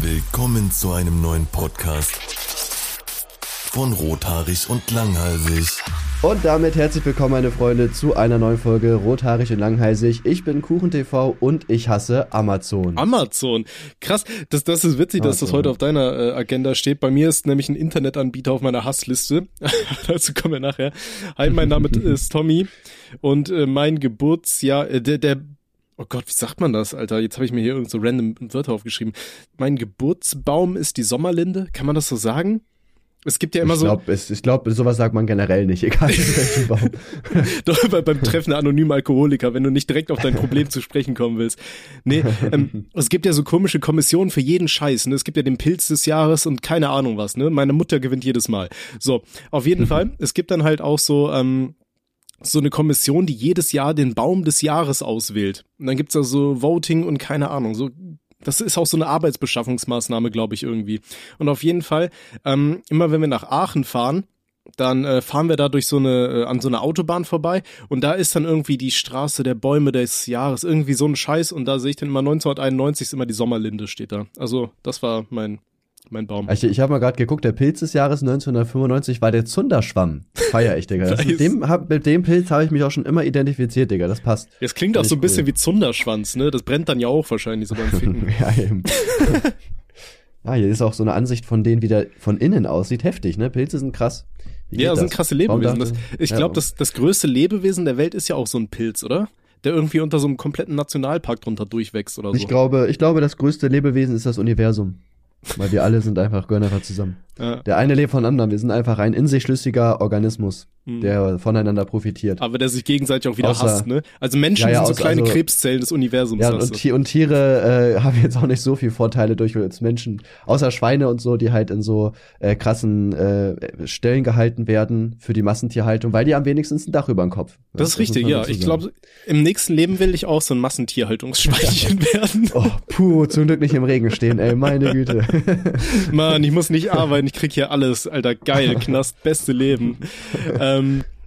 Willkommen zu einem neuen Podcast von Rothaarig und Langhalsig. Und damit herzlich willkommen, meine Freunde, zu einer neuen Folge Rothaarig und Langhalsig. Ich bin KuchenTV und ich hasse Amazon. Amazon. Krass, das, das ist witzig, dass das Amazon. heute auf deiner äh, Agenda steht. Bei mir ist nämlich ein Internetanbieter auf meiner Hassliste. Dazu kommen wir nachher. Hi, mein Name ist Tommy und äh, mein Geburtsjahr, äh, der, der Oh Gott, wie sagt man das, Alter? Jetzt habe ich mir hier irgend so random Wörter aufgeschrieben. Mein Geburtsbaum ist die Sommerlinde. Kann man das so sagen? Es gibt ja immer ich so, glaube, ich glaub, sowas sagt man generell nicht, egal in welchem Baum. Doch, bei, beim Treffen der anonymen Alkoholiker, wenn du nicht direkt auf dein Problem zu sprechen kommen willst. Nee, ähm, es gibt ja so komische Kommissionen für jeden Scheiß. Ne? Es gibt ja den Pilz des Jahres und keine Ahnung was. Ne? Meine Mutter gewinnt jedes Mal. So, auf jeden Fall. Es gibt dann halt auch so ähm, so eine Kommission, die jedes Jahr den Baum des Jahres auswählt. Und dann gibt's da so Voting und keine Ahnung. So das ist auch so eine Arbeitsbeschaffungsmaßnahme, glaube ich, irgendwie. Und auf jeden Fall, ähm, immer wenn wir nach Aachen fahren, dann äh, fahren wir da durch so eine, äh, an so einer Autobahn vorbei und da ist dann irgendwie die Straße der Bäume des Jahres, irgendwie so ein Scheiß und da sehe ich dann immer 1991 ist immer die Sommerlinde steht da. Also das war mein, mein Baum. Ich, ich habe mal gerade geguckt, der Pilz des Jahres 1995 war der Zunderschwamm. Feier ich, Digga. Das, mit, dem, hab, mit dem Pilz habe ich mich auch schon immer identifiziert, Digga. Das passt. Jetzt klingt auch Finde so ein ich bisschen cool. wie Zunderschwanz, ne? Das brennt dann ja auch wahrscheinlich so beim Ficken. Ja, eben. ah, hier ist auch so eine Ansicht von denen, wie der von innen aussieht. Heftig, ne? Pilze sind krass. Ja, das sind das? krasse Lebewesen. Das, ich ja, glaube, das, das größte Lebewesen der Welt ist ja auch so ein Pilz, oder? Der irgendwie unter so einem kompletten Nationalpark drunter durchwächst oder so. Ich glaube, ich glaube, das größte Lebewesen ist das Universum. Weil wir alle sind einfach, einfach zusammen. ja. Der eine lebt von anderen. Wir sind einfach ein in sich schlüssiger Organismus, Mhm. der voneinander profitiert. Aber der sich gegenseitig auch wieder Außer- hasst, ne? Also Menschen Ja, ja, sind so kleine also- Krebszellen des Universums. Ja, und, und Tiere äh, haben jetzt auch nicht so viel Vorteile durch uns Menschen. Außer Schweine und so, die halt in so äh, krassen äh, Stellen gehalten werden für die Massentierhaltung, weil die am wenigsten ein Dach über dem Kopf. das ist muss richtig, man ja. Ich glaube, im nächsten Leben will ich auch so ein Massentierhaltungsschweinchen werden. Oh, puh, zum Glück nicht im Regen stehen, ey, meine Güte. Mann, ich muss nicht arbeiten, ich krieg hier alles, Alter, geil, Knast, beste Leben. ähm,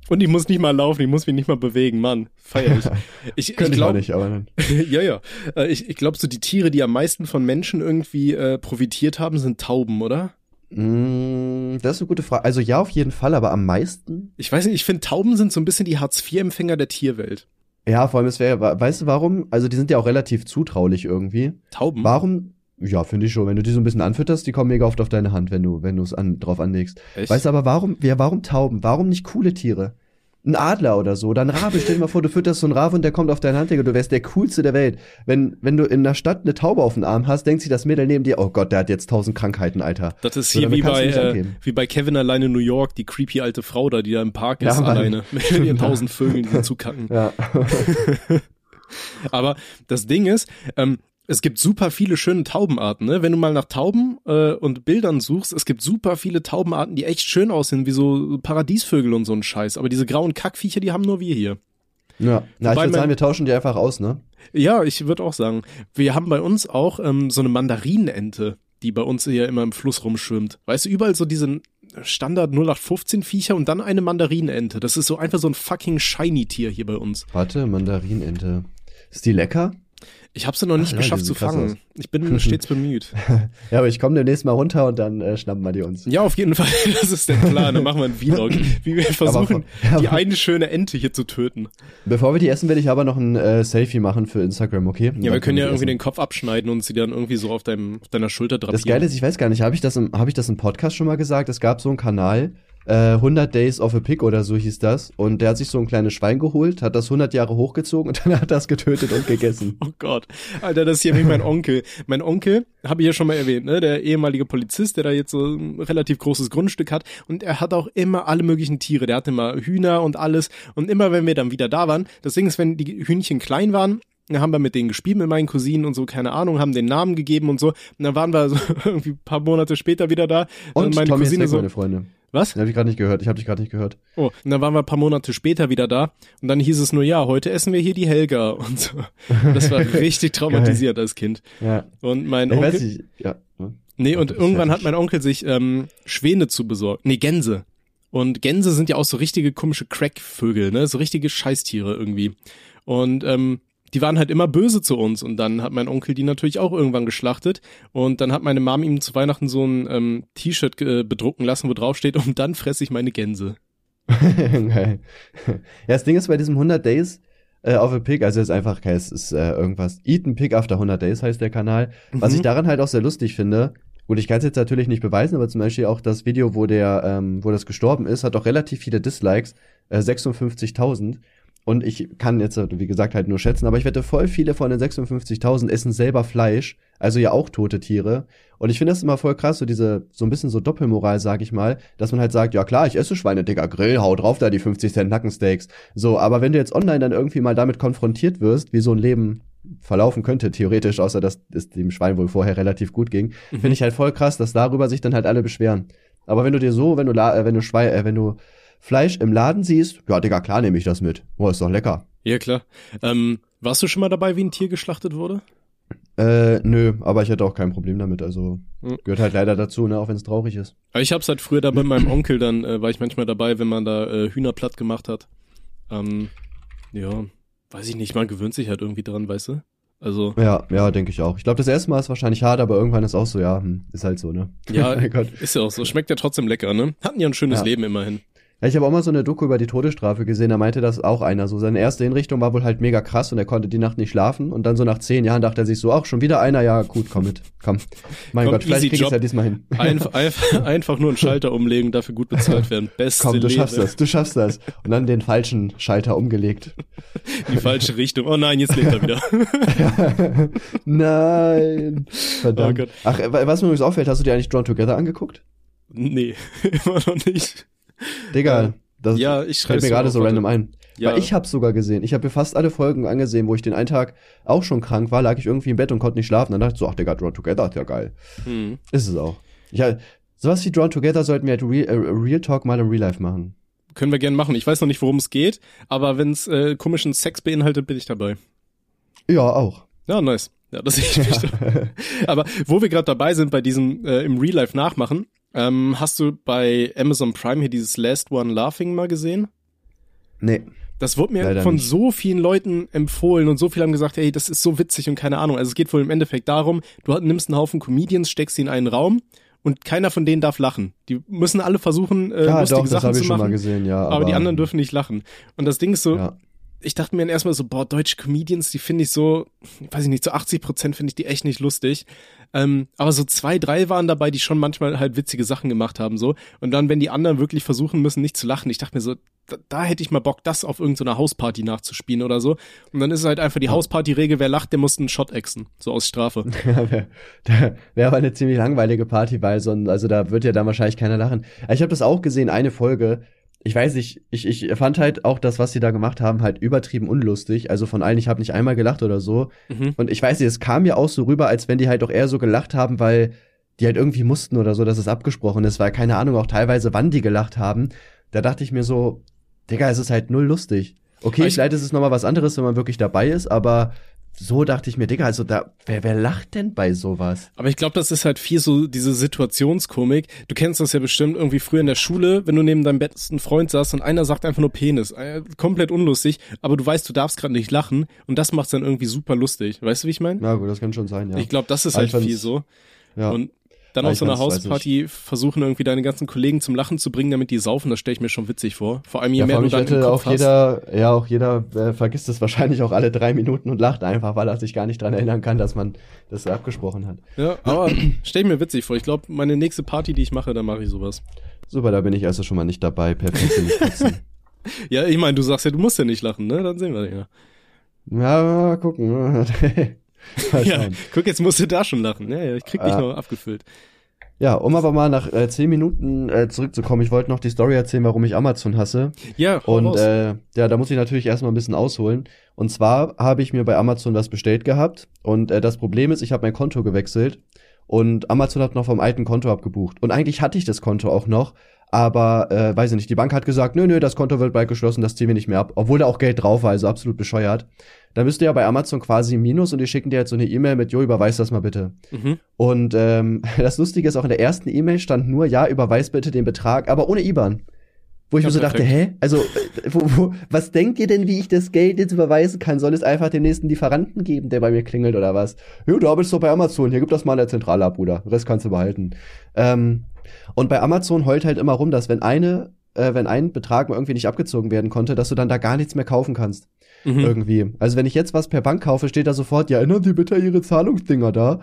und ich muss nicht mal laufen, ich muss mich nicht mal bewegen, Mann, feier ich. Ich, Könnte ich auch glaube, nicht, aber dann. ja, ja. Äh, Ich, ich glaube, so die Tiere, die am meisten von Menschen irgendwie äh, profitiert haben, sind Tauben, oder? Mm, das ist eine gute Frage. Also ja, auf jeden Fall, aber am meisten? Ich weiß nicht, ich finde, Tauben sind so ein bisschen die Hartz-IV-Empfänger der Tierwelt. Ja, vor allem, es wäre, weißt du warum? Also die sind ja auch relativ zutraulich irgendwie. Tauben? Warum? Ja, finde ich schon. Wenn du die so ein bisschen anfütterst, die kommen mega oft auf deine Hand, wenn du, wenn du es an, drauf anlegst. Echt? Weißt du aber warum, ja, warum Tauben? Warum nicht coole Tiere? Ein Adler oder so, oder ein Rabe. Stell dir mal vor, du fütterst so einen Rabe und der kommt auf deine Hand, Digga, du wärst der coolste der Welt. Wenn, wenn du in der Stadt eine Taube auf dem Arm hast, denkt sich das Mädel neben dir, oh Gott, der hat jetzt tausend Krankheiten, Alter. Das ist hier wie bei, äh, wie bei Kevin alleine in New York, die creepy alte Frau da, die da im Park Ja, ist, Mann. alleine, mit ihren tausend Vögeln, die zukacken. Ja. Aber das Ding ist, ähm, es gibt super viele schöne Taubenarten, ne? Wenn du mal nach Tauben äh, und Bildern suchst, es gibt super viele Taubenarten, die echt schön aussehen, wie so Paradiesvögel und so ein Scheiß. Aber diese grauen Kackviecher, die haben nur wir hier. ja. Na, ich würde sagen, wir tauschen die einfach aus, ne? Ja, ich würde auch sagen, wir haben bei uns auch ähm, so eine Mandarinenente, die bei uns hier immer im Fluss rumschwimmt. Weißt du, überall so diese Standard 0815 Viecher und dann eine Mandarinenente. Das ist so einfach so ein fucking shiny Tier hier bei uns. Warte, Mandarinente. Ist die lecker? Ich habe sie noch nicht Ach ja, geschafft zu fangen. aus. Ich bin stets bemüht. Ja, aber ich komme demnächst mal runter und dann äh, schnappen wir die uns. Ja, auf jeden Fall. Das ist der Plan. Dann machen wir einen Vlog, wie wir versuchen, aber- die eine schöne Ente hier zu töten. Bevor wir die essen, werde ich aber noch ein äh, Selfie machen für Instagram, okay? Und Ja, wir können ja irgendwie essen. den Kopf abschneiden und sie dann irgendwie so auf, deinem, auf deiner Schulter drapieren. Das Geile ist, ich weiß gar nicht, habe ich das im, habe ich das im Podcast schon mal gesagt? Es gab so einen Kanal, äh, 100 Days of a Pig oder so hieß das. Und der hat sich so ein kleines Schwein geholt, hat das 100 Jahre hochgezogen und dann hat das getötet und gegessen. Oh Gott. Alter, das ist hier wie mein Onkel. Mein Onkel, habe ich ja schon mal erwähnt, ne, der ehemalige Polizist, der da jetzt so ein relativ großes Grundstück hat und er hat auch immer alle möglichen Tiere. Der hatte immer Hühner und alles und immer wenn wir dann wieder da waren, das Ding ist, wenn die Hühnchen klein waren, dann haben wir mit denen gespielt, mit meinen Cousinen und so, keine Ahnung, haben den Namen gegeben und so. Und dann waren wir so irgendwie ein paar Monate später wieder da. Und meine Tommy ist Cousine weg, so, meine Freunde. was? Habe ich gerade nicht gehört. Ich habe dich gerade nicht gehört. Oh, und dann waren wir ein paar Monate später wieder da und dann hieß es nur, ja, heute essen wir hier die Helga und so. Das war richtig traumatisiert als Kind. Ja. Und mein Ich Onkel, weiß nicht. Ja. ne? nee, und ist irgendwann hat mein Onkel sich ähm, Schwäne zu besorgen. Nee, Gänse. Und Gänse sind ja auch so richtige komische Crackvögel, ne? So richtige Scheißtiere irgendwie. Und ähm, die waren halt immer böse zu uns und dann hat mein Onkel die natürlich auch irgendwann geschlachtet und dann hat meine Mom ihm zu Weihnachten so ein ähm, T-Shirt äh, bedrucken lassen, wo drauf steht und dann fresse ich meine Gänse. Geil. Ja, das Ding ist bei diesem 100 Days äh, auf a Pig, also es ist einfach, es ist äh, irgendwas, Eat and Pig after 100 Days heißt der Kanal. Was Mhm. ich daran halt auch sehr lustig finde, gut, ich kann es jetzt natürlich nicht beweisen, aber zum Beispiel auch das Video, wo der, ähm, wo das gestorben ist, hat auch relativ viele Dislikes, äh, 56.000. Und ich kann jetzt, wie gesagt, halt nur schätzen, aber ich wette, voll viele von den 56.000 essen selber Fleisch, also ja auch tote Tiere. Und ich finde das immer voll krass, so diese, so ein bisschen so Doppelmoral, sag ich mal, dass man halt sagt, ja klar, ich esse Schweine, Digga, Grill, hau drauf da die 50 Cent Nackensteaks. So, aber wenn du jetzt online dann irgendwie mal damit konfrontiert wirst, wie so ein Leben verlaufen könnte, theoretisch, außer dass es dem Schwein wohl vorher relativ gut ging, Mhm. finde ich halt voll krass, dass darüber sich dann halt alle beschweren. Aber wenn du dir so, wenn du, äh, wenn du Schwein, äh, wenn du Fleisch im Laden siehst, ja, Digga, klar nehme ich das mit. Oh, ist doch lecker. Ja, klar. Ähm, warst du schon mal dabei, wie ein Tier geschlachtet wurde? Äh, nö, aber ich hätte auch kein Problem damit. Also Mhm. gehört halt leider dazu, ne, auch wenn es traurig ist. Aber ich hab's halt früher da bei meinem Onkel, dann äh, war ich manchmal dabei, wenn man da äh, Hühner platt gemacht hat. Ähm, ja, weiß ich nicht, man gewöhnt sich halt irgendwie dran, weißt du? Also, Ja, ja, denke ich auch. Ich glaube, das erste Mal ist wahrscheinlich hart, aber irgendwann ist auch so, ja, hm, ist halt so, ne? ja, Gott. ist ja auch so. Schmeckt ja trotzdem lecker, ne? Hatten ja ein schönes Ja. Leben immerhin. Ja, ich habe auch mal so eine Doku über die Todesstrafe gesehen, da meinte das auch einer. So seine erste Hinrichtung war wohl halt mega krass und er konnte die Nacht nicht schlafen. Und dann so nach zehn Jahren dachte er sich so, ach, schon wieder einer, ja, gut, komm mit, komm. Mein Komm, Gott, vielleicht krieg ich ja diesmal hin. Einf einfach, einfach nur einen Schalter umlegen, dafür gut bezahlt werden. Beste Komm, du Lehre. schaffst das, du schaffst das. Und dann den falschen Schalter umgelegt. Die falsche Richtung. Oh nein, jetzt lebt er wieder. Nein. Verdammt. Oh. Ach, was mir übrigens auffällt, hast du dir eigentlich Drawn Together angeguckt? nee, immer noch nicht. Digga, das Ja, ich fällt schreib's mir gerade so random ein. Ja. Weil ich hab's sogar gesehen. Ich habe mir fast alle Folgen angesehen, wo ich den einen Tag auch schon krank war, lag ich irgendwie im Bett und konnte nicht schlafen. Dann dachte ich so, ach Digga, Drawn Together ist ja geil. Hm. Ist es auch. Ja, sowas wie Drawn Together sollten wir halt Real, äh, Real Talk mal im Real Life machen. Können wir gerne machen. Ich weiß noch nicht, worum es geht, aber wenn's äh, komischen Sex beinhaltet, bin ich dabei. Ja, auch. Ja, nice. Ja, das sehe ich mich. Aber wo wir gerade dabei sind bei diesem äh, im Real Life nachmachen, ähm, hast du bei Amazon Prime hier dieses Last One Laughing mal gesehen? Nee. Das wurde mir Leider von nicht. so vielen Leuten empfohlen und so viele haben gesagt, hey, das ist so witzig und keine Ahnung. Also es geht wohl im Endeffekt darum, du nimmst einen Haufen Comedians, steckst sie in einen Raum und keiner von denen darf lachen. Die müssen alle versuchen, äh, ja, lustige doch, Sachen habe zu ich schon mal machen, gesehen, ja. aber, die anderen dürfen nicht lachen. Und das Ding ist so, Ja. Ich dachte mir dann erstmal so, boah, deutsche Comedians, die finde ich so, weiß ich nicht, zu 80 Prozent finde ich die echt nicht lustig. Ähm, aber so zwei, drei waren dabei, die schon manchmal halt witzige Sachen gemacht haben, so. Und dann, wenn die anderen wirklich versuchen müssen, nicht zu lachen, ich dachte mir so, da, da hätte ich mal Bock, das auf irgendeiner Hausparty nachzuspielen oder so. Und dann ist es halt einfach die Hausparty-Regel, wer lacht, der muss einen Shot exen, so aus Strafe. Wäre wär aber eine ziemlich langweilige Party, weil so ein, also da wird ja dann wahrscheinlich keiner lachen. Ich habe das auch gesehen, eine Folge. Ich weiß nicht, ich, ich fand halt auch das, was sie da gemacht haben, halt übertrieben unlustig. Also von allen, ich habe nicht einmal gelacht oder so. Mhm. Und ich weiß nicht, es kam mir auch so rüber, als wenn die halt auch eher so gelacht haben, weil die halt irgendwie mussten oder so, dass es abgesprochen ist, weil keine Ahnung auch teilweise, wann die gelacht haben. Da dachte ich mir so, Digga, es ist halt null lustig. Okay, Ich- vielleicht ist es nochmal was anderes, wenn man wirklich dabei ist, aber so dachte ich mir, Digga, also da, wer, wer lacht denn bei sowas? Aber ich glaube, das ist halt viel so diese Situationskomik. Du kennst das ja bestimmt irgendwie früher in der Schule, wenn du neben deinem besten Freund saßt und einer sagt einfach nur Penis. Äh, komplett unlustig, aber du weißt, du darfst gerade nicht lachen und das macht's dann irgendwie super lustig. Weißt du, wie ich meine? Na gut, das kann schon sein, ja. Ich glaube, das ist halt viel so. ja. Und dann Aber auf so einer Hausparty versuchen irgendwie deine ganzen Kollegen zum Lachen zu bringen, damit die saufen, das stelle ich mir schon witzig vor. Vor allem je ja, mehr du dann im Kopf auch hast. jeder, ja, auch jeder äh, vergisst es wahrscheinlich auch alle drei Minuten und lacht einfach, weil er sich gar nicht dran erinnern kann, dass man das abgesprochen hat. Ja, aber stell ich mir witzig vor. Ich glaube, meine nächste Party, die ich mache, da mache ich sowas. Super, da bin ich also schon mal nicht dabei. Perfekt. Ja, ich meine, du sagst ja, du musst ja nicht lachen, ne? Dann sehen wir ja. Ja, mal gucken. Ja, guck, jetzt musst du da schon lachen. Ja, ja, ich krieg dich Ah. noch abgefüllt. Ja, um aber mal nach äh, zehn Minuten äh, zurückzukommen, ich wollte noch die Story erzählen, warum ich Amazon hasse. Ja, Und raus. äh, ja, da muss ich natürlich erstmal ein bisschen ausholen. Und zwar habe ich mir bei Amazon was bestellt gehabt. Und äh, das Problem ist, ich habe mein Konto gewechselt. Und Amazon hat noch vom alten Konto abgebucht. Und eigentlich hatte ich das Konto auch noch. Aber, äh, weiß ich nicht, die Bank hat gesagt, nö, nö, das Konto wird bald geschlossen, das ziehen wir nicht mehr ab. Obwohl da auch Geld drauf war, also absolut bescheuert. Da bist du ja bei Amazon quasi Minus und die schicken dir jetzt so eine E-Mail mit, jo, überweis das mal bitte. mhm. Und ähm, das Lustige ist, auch in der ersten E-Mail stand nur, ja, überweis bitte den Betrag, aber ohne IBAN. Wo ich Ja, mir so dachte, hä? Also, äh, wo, wo, was denkt ihr denn, wie ich das Geld jetzt überweisen kann? Soll es einfach den nächsten Lieferanten geben, der bei mir klingelt oder was? Jo, du arbeitest doch bei Amazon, hier gib das mal in der Zentrale ab, Bruder. Rest kannst du behalten. Ähm, und bei Amazon heult halt immer rum, dass wenn eine, äh, wenn ein Betrag mal irgendwie nicht abgezogen werden konnte, dass du dann da gar nichts mehr kaufen kannst. Mhm. Irgendwie. Also wenn ich jetzt was per Bank kaufe, steht da sofort, ja, erinnern Sie bitte Ihre Zahlungsdinger da.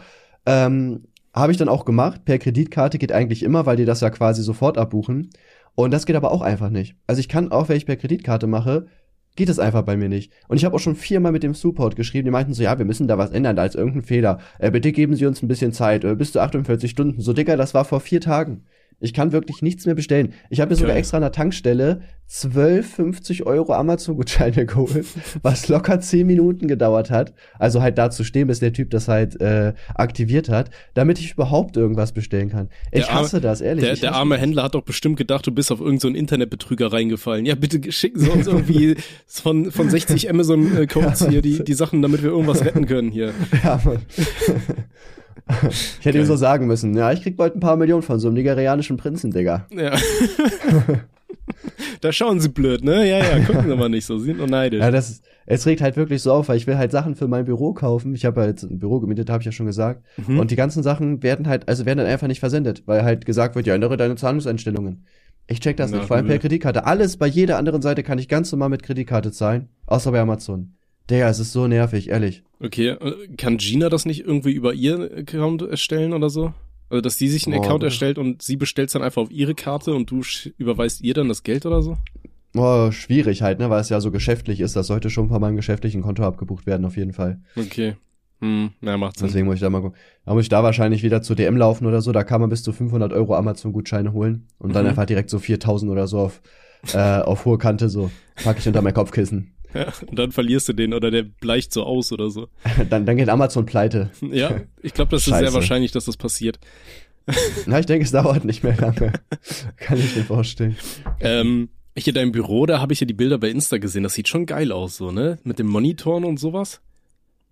Ähm, habe ich dann auch gemacht. Per Kreditkarte geht eigentlich immer, weil die das ja quasi sofort abbuchen. Und das geht aber auch einfach nicht. Also ich kann auch, wenn ich per Kreditkarte mache, geht es einfach bei mir nicht. Und ich habe auch schon viermal mit dem Support geschrieben, die meinten so, ja, wir müssen da was ändern, da ist irgendein Fehler. Äh, bitte geben Sie uns ein bisschen Zeit, äh, bis zu 48 Stunden. So, Digga, das war vor vier Tagen. Ich kann wirklich nichts mehr bestellen. Ich habe mir sogar extra an der Tankstelle 12, 50 Euro Amazon-Gutscheine geholt, was locker 10 Minuten gedauert hat. Also halt da zu stehen, bis der Typ das halt äh, aktiviert hat, damit ich überhaupt irgendwas bestellen kann. Ich Der arme- hasse das, ehrlich. Der, der arme Händler hat doch bestimmt gedacht, du bist auf irgendeinen so Internetbetrüger reingefallen. Ja, bitte schicken Sie uns irgendwie von, von 60 Amazon-Codes hier die, die Sachen, damit wir irgendwas retten können hier. Ja, Mann. Ich hätte ihm so sagen müssen, ja, ich krieg bald ein paar Millionen von so einem nigerianischen Prinzen, Digga. Ja. da schauen Sie blöd, ne? Ja, ja, gucken Sie mal nicht so, Sie sind nur neidisch. Ja, das es regt halt wirklich so auf, weil ich will halt Sachen für mein Büro kaufen. Ich habe halt ein Büro gemietet, habe ich ja schon gesagt. Mhm. Und die ganzen Sachen werden halt, also werden dann einfach nicht versendet, weil halt gesagt wird, ja, ändere deine Zahlungseinstellungen. Ich check das Na, nicht, vor allem per Kreditkarte. Alles bei jeder anderen Seite kann ich ganz normal mit Kreditkarte zahlen, außer bei Amazon. Digga, es ist so nervig, ehrlich. Okay, äh, kann Gina das nicht irgendwie über ihr Account erstellen oder so? Also, dass die sich einen Oh, Account das- erstellt und sie bestellt dann einfach auf ihre Karte und du überweist ihr dann das Geld oder so? Oh, schwierig halt, ne, weil es ja so geschäftlich ist. Das sollte schon von meinem geschäftlichen Konto abgebucht werden, auf jeden Fall. Okay. Hm, na, macht Sinn. Deswegen muss ich da mal gucken. Da muss ich da wahrscheinlich wieder zu DM laufen oder so. Da kann man bis zu 500 Euro Amazon-Gutscheine holen und dann Mhm. einfach direkt so 4000 oder so auf, äh, auf hohe Kante so. Pack ich unter mein Kopfkissen. Ja, und dann verlierst du den oder der bleicht so aus oder so. Dann, dann geht Amazon pleite. Ja, ich glaube, das ist sehr Scheiße. wahrscheinlich, dass das passiert. Na, ich denke, es dauert nicht mehr lange. kann ich mir vorstellen. Ähm, hier dein Büro, da habe ich ja die Bilder bei Insta gesehen. Das sieht schon geil aus, so, ne? Mit dem Monitoren und sowas.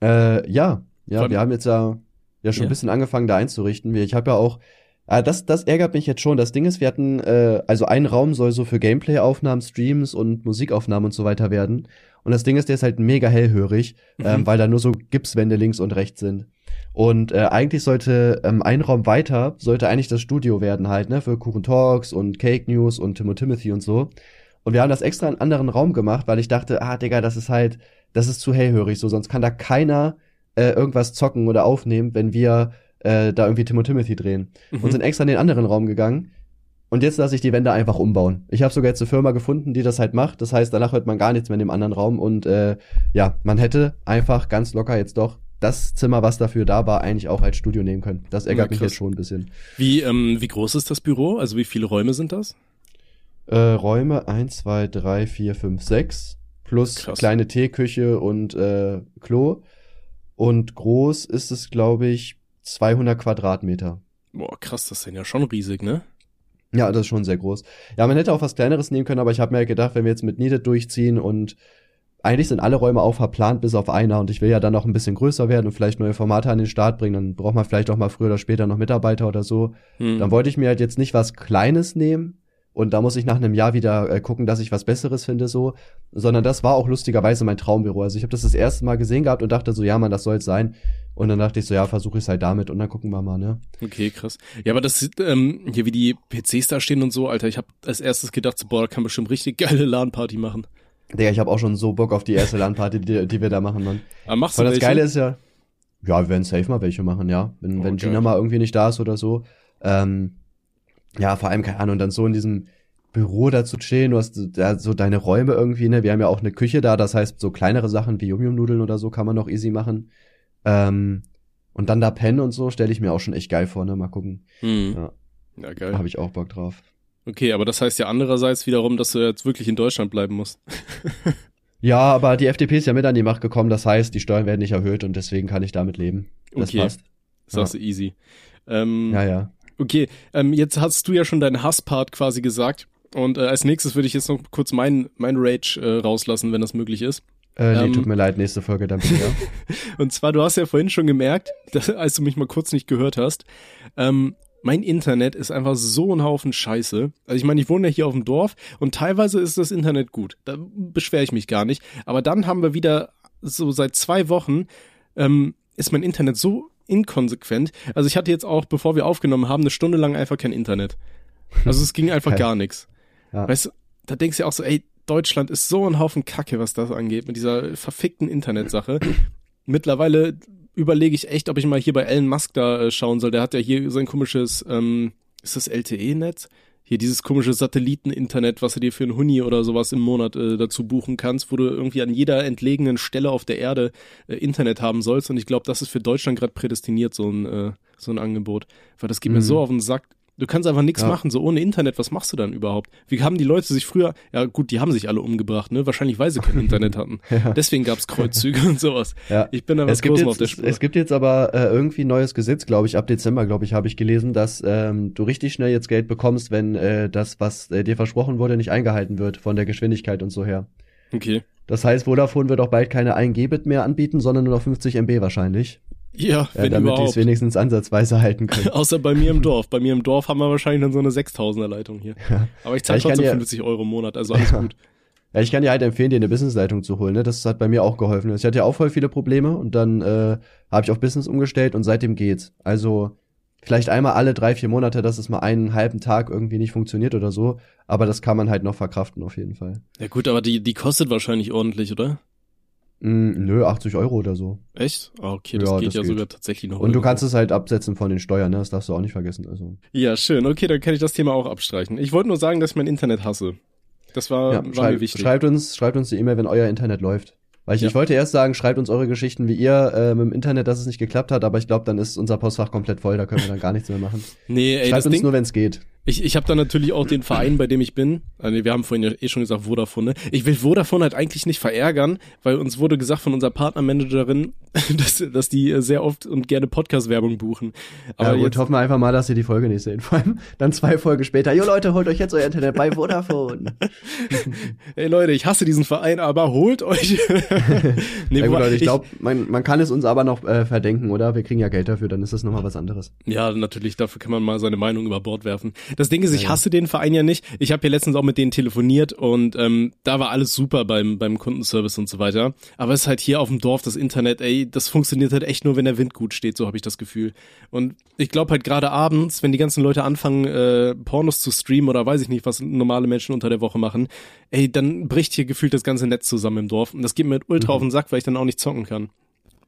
Äh, ja, ja, Vor- wir haben jetzt ja, ja schon Ja. ein bisschen angefangen, da einzurichten. Ich habe ja auch, äh, das, das ärgert mich jetzt schon. Das Ding ist, wir hatten, äh, also ein Raum soll so für Gameplay-Aufnahmen, Streams und Musikaufnahmen und so weiter werden. Und das Ding ist, der ist halt mega hellhörig, ähm, Mhm. weil da nur so Gipswände links und rechts sind. Und äh, eigentlich sollte ähm, ein Raum weiter, sollte eigentlich das Studio werden halt, ne, für Kuchen Talks und Cake News und Timo Timothy und so. Und wir haben das extra in einen anderen Raum gemacht, weil ich dachte, ah, Digga, das ist halt, das ist zu hellhörig, so, sonst kann da keiner äh, irgendwas zocken oder aufnehmen, wenn wir äh, da irgendwie Timo Timothy drehen. Mhm. Und sind extra in den anderen Raum gegangen. Und jetzt lasse ich die Wände einfach umbauen. Ich habe sogar jetzt eine Firma gefunden, die das halt macht. Das heißt, danach hört man gar nichts mehr in dem anderen Raum. Und äh, ja, man hätte einfach ganz locker jetzt doch das Zimmer, was dafür da war, eigentlich auch als Studio nehmen können. Das ärgert Na, mich jetzt schon ein bisschen. Wie, ähm, wie groß ist das Büro? Also wie viele Räume sind das? Äh, Räume 1, 2, 3, 4, 5, 6. Plus Krass. kleine Teeküche und äh, Klo. Und groß ist es, glaube ich, 200 Quadratmeter. Boah, krass, das ist ja schon riesig, ne? Ja, das ist schon sehr groß. Ja, man hätte auch was Kleineres nehmen können, aber ich habe mir halt gedacht, wenn wir jetzt mit Needed durchziehen und eigentlich sind alle Räume auch verplant, bis auf einer und ich will ja dann noch ein bisschen größer werden und vielleicht neue Formate an den Start bringen, dann braucht man vielleicht auch mal früher oder später noch Mitarbeiter oder so. Hm. Dann wollte ich mir halt jetzt nicht was Kleines nehmen und da muss ich nach einem Jahr wieder äh, gucken, dass ich was Besseres finde so, sondern das war auch lustigerweise mein Traumbüro. Also ich habe das das erste Mal gesehen gehabt und dachte so, ja, man, das soll's sein. Und dann dachte ich so, ja, versuche ich halt damit und dann gucken wir mal, ne? Okay, krass. Ja, aber das sieht, ähm, hier wie die PCs da stehen und so, Alter, ich habe als erstes gedacht, so, boah, da kann bestimmt richtig geile LAN-Party machen. Digga, ich habe auch schon so Bock auf die erste LAN-Party, die, die wir da machen, Mann. Aber machst Weil du das welche? Geile ist ja, ja, wir werden safe mal welche machen, ja. Wenn, Oh, wenn geil. Gina mal irgendwie nicht da ist oder so. Ähm, ja, vor allem, keine Ahnung, dann so in diesem Büro da zu chillen, du hast da so deine Räume irgendwie, ne? Wir haben ja auch eine Küche da, das heißt, so kleinere Sachen wie Yum-Yum-Nudeln oder so kann man noch easy machen. Ähm, und dann da pennen und so, stelle ich mir auch schon echt geil vor, ne? Mal gucken. Hm. Ja. Ja, Da geil. habe ich auch Bock drauf. Okay, aber das heißt ja andererseits wiederum, dass du jetzt wirklich in Deutschland bleiben musst. Ja, aber die FDP ist ja mit an die Macht gekommen, das heißt, die Steuern werden nicht erhöht und deswegen kann ich damit leben. Das Okay. passt. Sagst du easy. Ähm, Ja, ja. Okay, ähm, jetzt hast du ja schon deinen Hasspart quasi gesagt. Und äh, als nächstes würde ich jetzt noch kurz mein, mein Rage äh, rauslassen, wenn das möglich ist. Äh, nee, Ähm. tut mir leid, nächste Folge dann ja. Und zwar, du hast ja vorhin schon gemerkt, dass, als du mich mal kurz nicht gehört hast, ähm, mein Internet ist einfach so ein Haufen Scheiße. Also ich meine, ich wohne ja hier auf dem Dorf und teilweise ist das Internet gut. Da beschwere ich mich gar nicht. Aber dann haben wir wieder so seit zwei Wochen ähm, ist mein Internet so inkonsequent. Also ich hatte jetzt auch, bevor wir aufgenommen haben, eine Stunde lang einfach kein Internet. Also es ging einfach gar nichts. Ja. Weißt du, da denkst du ja auch so, ey, Deutschland ist so ein Haufen Kacke, was das angeht, mit dieser verfickten Internetsache. Mittlerweile überlege ich echt, ob ich mal hier bei Elon Musk da äh, schauen soll. Der hat ja hier sein komisches, ähm, ist das LTE-Netz? Hier dieses komische Satelliten-Internet, was du dir für einen Huni oder sowas im Monat äh, dazu buchen kannst, wo du irgendwie an jeder entlegenen Stelle auf der Erde äh, Internet haben sollst. Und ich glaube, das ist für Deutschland gerade prädestiniert, so ein, äh, so ein Angebot. Weil das geht mir Mhm. so auf den Sack. Du kannst einfach nichts Ja. machen, so ohne Internet, was machst du dann überhaupt? Wie haben die Leute sich früher, ja gut, die haben sich alle umgebracht, ne? Wahrscheinlich, weil sie kein Internet hatten. Deswegen gab's Kreuzzüge und sowas. Ja. Ich bin da was Es gibt, Großem auf jetzt, der es, Spur. es gibt jetzt aber äh, irgendwie ein neues Gesetz, glaube ich, ab Dezember, glaube ich, habe ich gelesen, dass ähm, du richtig schnell jetzt Geld bekommst, wenn äh, das, was äh, dir versprochen wurde, nicht eingehalten wird von der Geschwindigkeit und so her. Okay. Das heißt, Vodafone wird auch bald keine 1 Gbit mehr anbieten, sondern nur noch 50 MB wahrscheinlich, Ja, wenn damit die es wenigstens ansatzweise halten können. Außer bei mir im Dorf. Bei mir im Dorf haben wir wahrscheinlich dann so eine 6000er Leitung hier. Aber ich zahle Ja, trotzdem dir- 50 Euro im Monat, also alles Ja. gut. Ja, ich kann dir halt empfehlen, dir eine Businessleitung zu holen. Ne? Das hat bei mir auch geholfen. Ich hatte ja auch voll viele Probleme und dann äh, habe ich auf Business umgestellt und seitdem geht's. Also vielleicht einmal alle drei, vier Monate, dass es mal einen halben Tag irgendwie nicht funktioniert oder so. Aber das kann man halt noch verkraften auf jeden Fall. Ja gut, aber die, die kostet wahrscheinlich ordentlich, oder? Mm, nö, 80 Euro oder so. Echt? Ah, okay, das Ja, geht das ja geht. sogar tatsächlich noch. Und du kannst es halt absetzen von den Steuern, ne? Das darfst du auch nicht vergessen. Also Ja, schön. Okay, dann kann ich das Thema auch abstreichen. Ich wollte nur sagen, dass ich mein Internet hasse. Das war, ja, war mir schreib, wichtig. schreibt uns, schreibt uns die E-Mail, wenn euer Internet läuft. Weil ich, Ja. ich wollte erst sagen, schreibt uns eure Geschichten wie ihr äh, mit dem Internet, dass es nicht geklappt hat, aber ich glaube, dann ist unser Postfach komplett voll, da können wir dann gar nichts mehr machen. nee, ey, Schreibt uns Ding, nur, wenn es geht. Ich, ich habe da natürlich auch den Verein, bei dem ich bin. Nee, wir haben vorhin ja eh schon gesagt Vodafone. Ne? Ich will Vodafone halt eigentlich nicht verärgern, weil uns wurde gesagt von unserer Partnermanagerin, dass, dass die äh, sehr oft und gerne Podcast-Werbung buchen. Aber ja, gut, jetzt, hoffen wir einfach mal, dass ihr die Folge nicht seht. Vor allem dann zwei Folgen später. Jo Leute, holt euch jetzt euer Internet bei Vodafone. ey Leute, ich hasse diesen Verein, aber holt euch. nee, ja gut, Leute, ich glaube, man, man kann es uns aber noch äh, verdenken, oder? Wir kriegen ja Geld dafür, dann ist das nochmal was anderes. Ja, natürlich, dafür kann man mal seine Meinung über Bord werfen. Das Ding ist, ich hasse den Verein ja nicht. Ich habe hier letztens auch mit denen telefoniert und ähm, da war alles super beim, beim Kundenservice und so weiter. Aber es ist halt hier auf dem Dorf das Internet, ey, das funktioniert halt echt nur, wenn der Wind gut steht, so habe ich das Gefühl. Und ich glaube halt gerade abends, wenn die ganzen Leute anfangen, äh, Pornos zu streamen oder weiß ich nicht, was normale Menschen unter der Woche machen, ey, dann bricht hier gefühlt das ganze Netz zusammen im Dorf. Und das geht mir ultra auf den Sack, weil ich dann auch nicht zocken kann.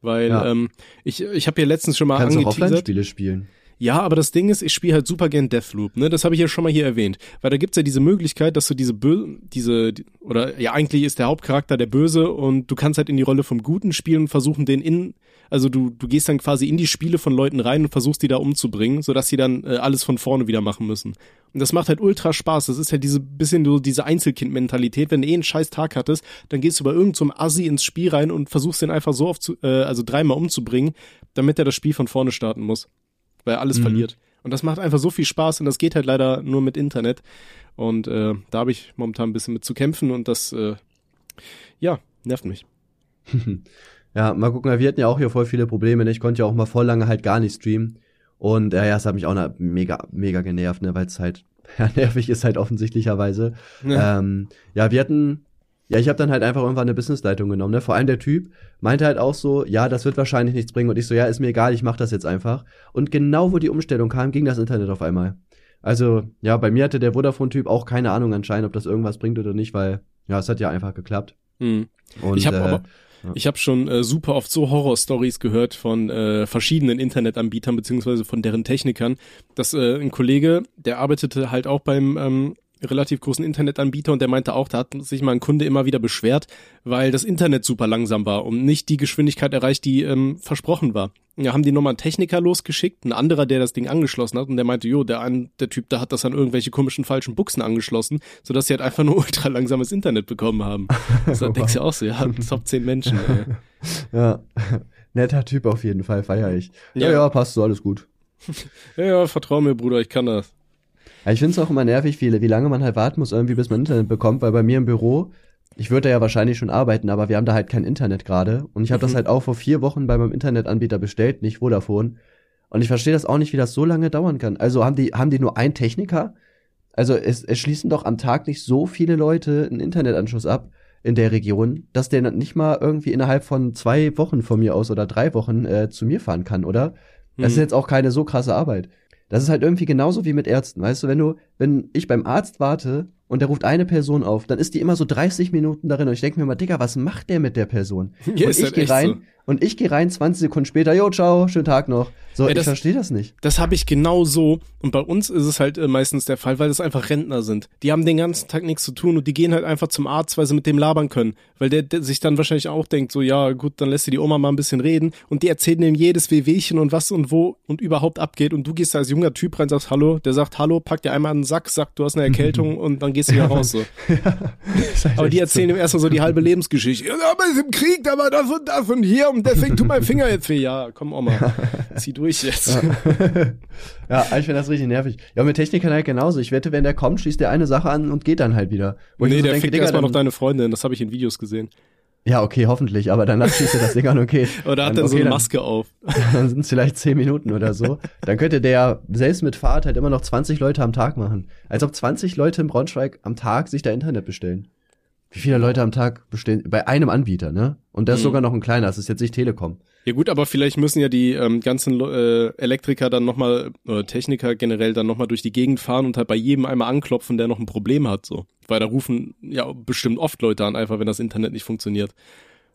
Weil Mhm. Ja. ähm, ich, ich habe hier letztens schon mal Kannst angeteasert. Offline-Spiele spielen. Ja, aber das Ding ist, ich spiele halt super gern Deathloop, ne? Das habe ich ja schon mal hier erwähnt. Weil da gibt's ja diese Möglichkeit, dass du diese Bö diese, die- oder ja, eigentlich ist der Hauptcharakter der Böse und du kannst halt in die Rolle vom Guten spielen und versuchen, den in, also du, du gehst dann quasi in die Spiele von Leuten rein und versuchst die da umzubringen, sodass sie dann äh, alles von vorne wieder machen müssen. Und das macht halt ultra Spaß. Das ist halt diese bisschen so diese Einzelkind-Mentalität. Wenn du eh einen scheiß Tag hattest, dann gehst du bei irgendeinem so Assi ins Spiel rein und versuchst den einfach so oft zu, äh, also dreimal umzubringen, damit er das Spiel von vorne starten muss weil er alles Mhm. verliert. Und das macht einfach so viel Spaß und das geht halt leider nur mit Internet. Und äh, da habe ich momentan ein bisschen mit zu kämpfen und das, äh, ja, nervt mich. Ja, mal gucken, wir hatten ja auch hier voll viele Probleme. Ne? Ich konnte ja auch mal voll lange halt gar nicht streamen. Und äh, ja, es hat mich auch na, mega, mega genervt, ne, weil es halt ja, nervig ist halt offensichtlicherweise. Ja. Ähm, ja, wir hatten, ja, ich habe dann halt einfach irgendwann eine Businessleitung genommen. Ne? Vor allem der Typ meinte halt auch so, ja, das wird wahrscheinlich nichts bringen. Und ich so, ja, ist mir egal, ich mach das jetzt einfach. Und genau wo die Umstellung kam, ging das Internet auf einmal. Also, ja, bei mir hatte der Vodafone-Typ auch keine Ahnung anscheinend, ob das irgendwas bringt oder nicht, weil, ja, es hat ja einfach geklappt. Hm. Und, ich habe äh, aber, ja. ich habe schon äh, super oft so Horror-Stories gehört von äh, verschiedenen Internetanbietern beziehungsweise von deren Technikern, dass äh, ein Kollege, der arbeitete halt auch beim ähm, relativ großen Internetanbieter und der meinte auch, da hat sich mal ein Kunde immer wieder beschwert, weil das Internet super langsam war und nicht die Geschwindigkeit erreicht, die ähm, versprochen war. Ja, haben die nochmal einen Techniker losgeschickt, ein anderer, der das Ding angeschlossen hat und der meinte, jo, der, ein, der Typ, da hat das an irgendwelche komischen falschen Buchsen angeschlossen, sodass sie halt einfach nur ultra langsames Internet bekommen haben. Also, da denkst du auch so, ja, Top 10 Menschen. Ey. Ja, netter Typ auf jeden Fall, feier ich. Ja, Ja. ja, passt so, alles gut. Ja, ja, vertrau mir, Bruder, ich kann das. Ich finde es auch immer nervig, wie, wie lange man halt warten muss, irgendwie, bis man Internet bekommt, weil bei mir im Büro, ich würde da ja wahrscheinlich schon arbeiten, aber wir haben da halt kein Internet gerade. Und ich habe das Mhm. halt auch vor vier Wochen bei meinem Internetanbieter bestellt, nicht Vodafone. Und ich verstehe das auch nicht, wie das so lange dauern kann. Also haben die, haben die nur einen Techniker? Also es, es schließen doch am Tag nicht so viele Leute einen Internetanschluss ab in der Region, dass der nicht mal irgendwie innerhalb von zwei Wochen von mir aus oder drei Wochen äh, zu mir fahren kann, oder? Das ist Mhm. jetzt auch keine so krasse Arbeit. Das ist halt irgendwie genauso wie mit Ärzten, weißt du, wenn du, wenn ich beim Arzt warte und der ruft eine Person auf, dann ist die immer so 30 Minuten darin und ich denke mir mal, Digga, was macht der mit der Person? Ja, und ich halt gehe rein so. und ich gehe rein 20 Sekunden später, jo, ciao, schönen Tag noch. So, Ey, ich das- verstehe das nicht. Das habe ich genau so. Und bei uns ist es halt äh, meistens der Fall, weil das einfach Rentner sind. Die haben den ganzen Tag nichts zu tun und die gehen halt einfach zum Arzt, weil sie mit dem labern können. Weil der, der sich dann wahrscheinlich auch denkt, so ja gut, dann lässt du die Oma mal ein bisschen reden. Und die erzählen ihm jedes Wehwehchen und was und wo und überhaupt abgeht. Und du gehst da als junger Typ rein, sagst Hallo, der sagt Hallo, packt dir einmal einen Sack, sagt, du hast eine Erkältung und dann gehst du wieder raus. So. Ist halt Aber die echt so. erzählen ihm erstmal so die halbe Lebensgeschichte. Ja, aber ist im Krieg, da war das und das und hier und deswegen tut mein Finger jetzt weh. Ja, komm Oma, zieh durch jetzt. ja, ich finde das richtig nervig. Ja, mit Technikern halt genauso. Ich wette, wenn der kommt, schließt der eine Sache an und geht dann halt wieder. Wo nee, so der denke, fickt erstmal noch deine Freundin, das habe ich in Videos gesehen. Ja, okay, hoffentlich, aber danach schließt er das Ding an, okay. Oder hat dann okay, so eine Maske auf. Dann sind es vielleicht zehn Minuten oder so. Dann könnte der selbst mit Fahrt halt immer noch 20 Leute am Tag machen. Als ob 20 Leute im Braunschweig am Tag sich da Internet bestellen. Wie viele Leute am Tag bestellen? Bei einem Anbieter, ne? Und das ist Mhm. sogar noch ein kleiner, das ist jetzt nicht Telekom. Ja gut, aber vielleicht müssen ja die ähm, ganzen äh, Elektriker dann nochmal, oder Techniker generell dann nochmal durch die Gegend fahren und halt bei jedem einmal anklopfen, der noch ein Problem hat, so. Weil da rufen ja bestimmt oft Leute an, einfach wenn das Internet nicht funktioniert.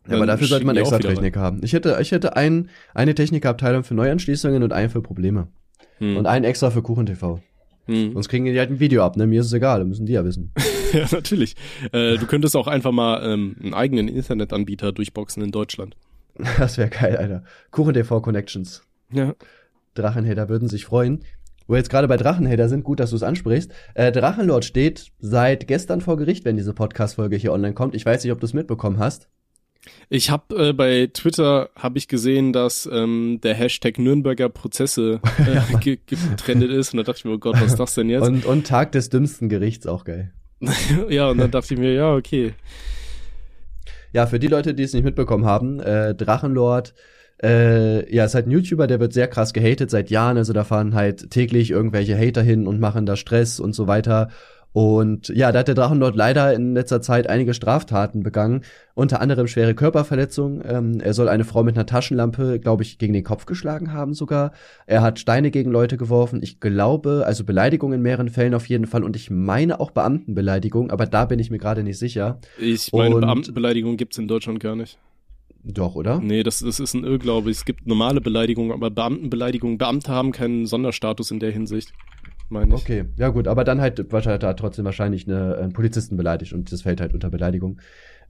Ja, aber Dann dafür sollte man extra. Techniker haben. Ich hätte, ich hätte ein, eine Technikerabteilung für Neuanschließungen und einen für Probleme. Hm. Und einen extra für KuchenTV. hm. Sonst kriegen die halt ein Video ab, ne? Mir ist es egal, müssen die ja wissen. Ja, natürlich. Äh, du könntest auch einfach mal ähm, einen eigenen Internetanbieter durchboxen in Deutschland. Das wäre geil, Alter. KuchenTV Connections. Ja. Drachenhater würden sich freuen. Wo wir jetzt gerade bei Drachenhater sind, gut, dass du es ansprichst. Äh, Drachenlord steht seit gestern vor Gericht, wenn diese Podcast-Folge hier online kommt. Ich weiß nicht, ob du es mitbekommen hast. Ich habe äh, bei Twitter habe ich gesehen, dass ähm, der Hashtag Nürnberger Prozesse äh, ge getrendet ist und da dachte ich mir, oh Gott, was ist das denn jetzt? Und, und Tag des dümmsten Gerichts, auch geil. ja, und dann dachte ich mir, ja, okay. Ja, für die Leute, die es nicht mitbekommen haben, äh, Drachenlord, äh, ja, ist halt ein YouTuber, der wird sehr krass gehatet seit Jahren. Also da fahren halt täglich irgendwelche Hater hin und machen da Stress und so weiter. Und ja, da hat der Drachenlord leider in letzter Zeit einige Straftaten begangen, unter anderem schwere Körperverletzungen. Ähm, er soll eine Frau mit einer Taschenlampe, glaube ich, gegen den Kopf geschlagen haben sogar. Er hat Steine gegen Leute geworfen. Ich glaube, also Beleidigung in mehreren Fällen auf jeden Fall. Und ich meine auch Beamtenbeleidigung, aber da bin ich mir gerade nicht sicher. Ich meine, Und- Beamtenbeleidigung gibt's in Deutschland gar nicht. Doch, oder? Nee, das, das ist ein Irrglaube. Es gibt normale Beleidigungen, aber Beamtenbeleidigung, Beamte haben keinen Sonderstatus in der Hinsicht, meine ich. Okay, ja gut, aber dann halt wahrscheinlich da trotzdem wahrscheinlich eine, einen Polizisten beleidigt und das fällt halt unter Beleidigung.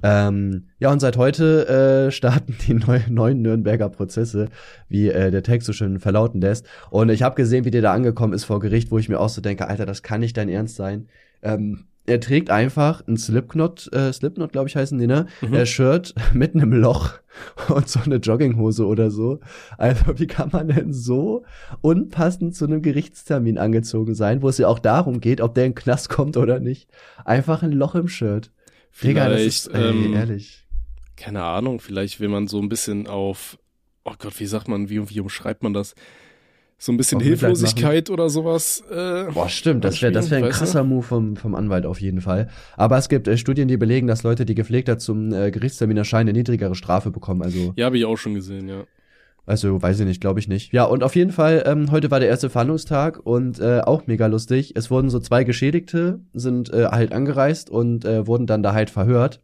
Ähm, ja, und seit heute äh, starten die neu, neuen Nürnberger Prozesse, wie äh, der Text so schön verlauten lässt. Und ich habe gesehen, wie der da angekommen ist vor Gericht, wo ich mir auch so denke, Alter, das kann nicht dein Ernst sein. Ähm, er trägt einfach ein Slipknot, äh, Slipknot, glaube ich, heißen die, ne? Mhm. Äh, Shirt mit einem Loch und so eine Jogginghose oder so. Also, wie kann man denn so unpassend zu einem Gerichtstermin angezogen sein, wo es ja auch darum geht, ob der in den Knast kommt oder nicht? Einfach ein Loch im Shirt. Digga, das ist, ey, ähm, ehrlich. keine Ahnung, vielleicht will man so ein bisschen auf, oh Gott, wie sagt man, wie, wie umschreibt man das? So ein bisschen Hilflosigkeit oder sowas. Äh, Boah, stimmt, das wäre das wär ein du? krasser Move vom, vom Anwalt auf jeden Fall. Aber es gibt äh, Studien, die belegen, dass Leute, die gepflegter zum äh, Gerichtstermin erscheinen, eine niedrigere Strafe bekommen. Also Ja, habe ich auch schon gesehen, ja. Also, weiß ich nicht, glaube ich nicht. Ja, und auf jeden Fall, ähm, heute war der erste Verhandlungstag und äh, auch mega lustig. Es wurden so zwei Geschädigte, sind äh, halt angereist und äh, wurden dann da halt verhört.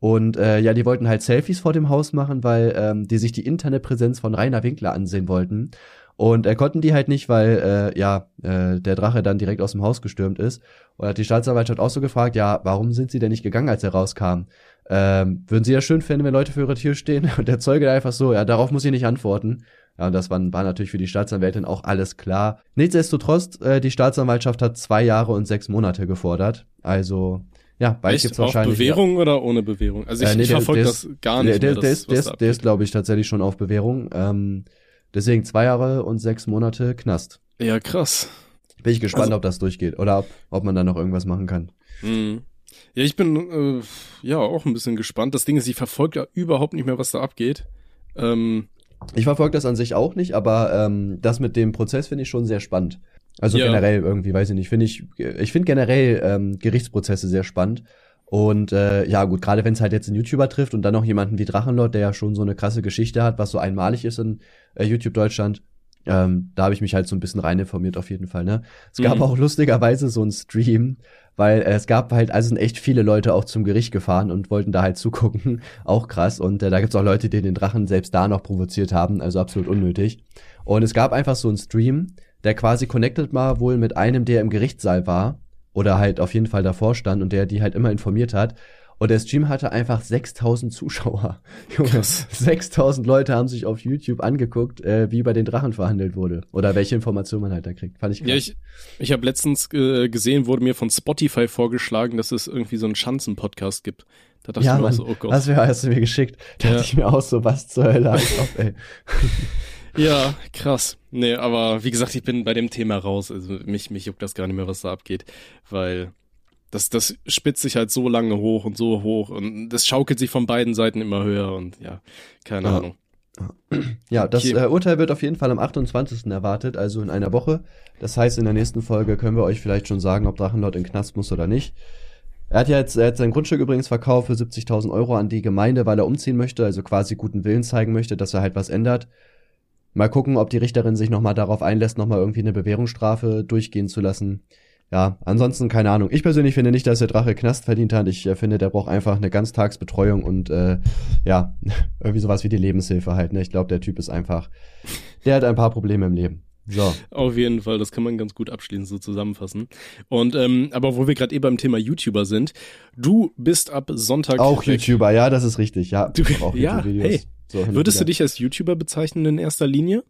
Und äh, ja, die wollten halt Selfies vor dem Haus machen, weil ähm, die sich die Internetpräsenz von Rainer Winkler ansehen wollten. Und äh, konnten die halt nicht, weil äh, ja äh, der Drache dann direkt aus dem Haus gestürmt ist. Und hat die Staatsanwaltschaft auch so gefragt, ja, warum sind sie denn nicht gegangen, als er rauskam? Ähm, würden Sie ja schön finden, wenn Leute vor Ihrer Tür stehen? Und der Zeuge einfach so, ja, darauf muss ich nicht antworten. Ja, und das war, war natürlich für die Staatsanwältin auch alles klar. Nichtsdestotrotz, äh, die Staatsanwaltschaft hat zwei Jahre und sechs Monate gefordert. Also, ja, Echt? gibt's Auf wahrscheinlich. Bewährung oder ohne Bewährung? Also ich, Äh, nee, ich der- verfolge der das gar der, nicht der, mehr. der, das, ist, der, ist, der ist, glaube ich, tatsächlich schon auf Bewährung. Ähm, deswegen zwei Jahre und sechs Monate Knast. Ja, krass. Bin ich gespannt, Also- ob das durchgeht oder ob, ob man da noch irgendwas machen kann. Mhm. Ja, ich bin äh, ja auch ein bisschen gespannt. Das Ding ist, ich verfolge ja überhaupt nicht mehr, was da abgeht. Ähm, Ich verfolge das an sich auch nicht, aber ähm, das mit dem Prozess finde ich schon sehr spannend. Also Ja. generell irgendwie, weiß ich nicht, finde ich, ich finde generell ähm, Gerichtsprozesse sehr spannend. Und äh, ja, gut, gerade wenn es halt jetzt einen YouTuber trifft und dann noch jemanden wie Drachenlord, der ja schon so eine krasse Geschichte hat, was so einmalig ist in äh, YouTube Deutschland, ähm, da habe ich mich halt so ein bisschen rein informiert auf jeden Fall. Ne? Es gab Mhm. auch lustigerweise so einen Stream, weil äh, es gab halt, also sind echt viele Leute auch zum Gericht gefahren und wollten da halt zugucken. auch krass. Und äh, da gibt's auch Leute, die den Drachen selbst da noch provoziert haben, also absolut unnötig. Und es gab einfach so einen Stream, der quasi connected war wohl mit einem, der im Gerichtssaal war oder halt auf jeden Fall davor stand und der die halt immer informiert hat. Und der Stream hatte einfach 6000 Zuschauer. Junge, Krass. 6000 Leute haben sich auf YouTube angeguckt, äh, wie bei den Drachen verhandelt wurde. Oder welche Informationen man halt da kriegt. Fand ich krass. Ja, ich, ich habe letztens äh, gesehen, wurde mir von Spotify vorgeschlagen, dass es irgendwie so einen Schanzen-Podcast gibt. Da dachte ja, ich mir auch Mann, so, oh Gott. das wäre, hast du mir geschickt. Da Ja. dachte ich mir auch so, was zur Hölle, als ob, ey. Ja, krass. Nee, aber wie gesagt, ich bin bei dem Thema raus. Also mich, mich juckt das gar nicht mehr, was da abgeht, weil das, das spitzt sich halt so lange hoch und so hoch und das schaukelt sich von beiden Seiten immer höher und ja, keine Ja. Ahnung. Ja, das äh, Urteil wird auf jeden Fall am 28. erwartet, also in einer Woche. Das heißt, in der nächsten Folge können wir euch vielleicht schon sagen, ob Drachenlord in Knast muss oder nicht. Er hat ja jetzt er hat sein Grundstück übrigens verkauft für 70.000 Euro an die Gemeinde, weil er umziehen möchte, also quasi guten Willen zeigen möchte, dass er halt was ändert. Mal gucken, ob die Richterin sich nochmal darauf einlässt, nochmal irgendwie eine Bewährungsstrafe durchgehen zu lassen. Ja, ansonsten keine Ahnung. Ich persönlich finde nicht, dass der Drache Knast verdient hat. Ich äh, finde, der braucht einfach eine Ganztagsbetreuung und äh, ja, irgendwie sowas wie die Lebenshilfe halt. Ne? Ich glaube, der Typ ist einfach, der hat ein paar Probleme im Leben. So. Auf jeden Fall, das kann man ganz gut abschließend so zusammenfassen. Und ähm, aber wo wir gerade eh beim Thema YouTuber sind, du bist ab Sonntag Auch. YouTuber, ja, das ist richtig. Ja, Du- auch ja, hey. So, Würdest du dich als YouTuber bezeichnen in erster Linie?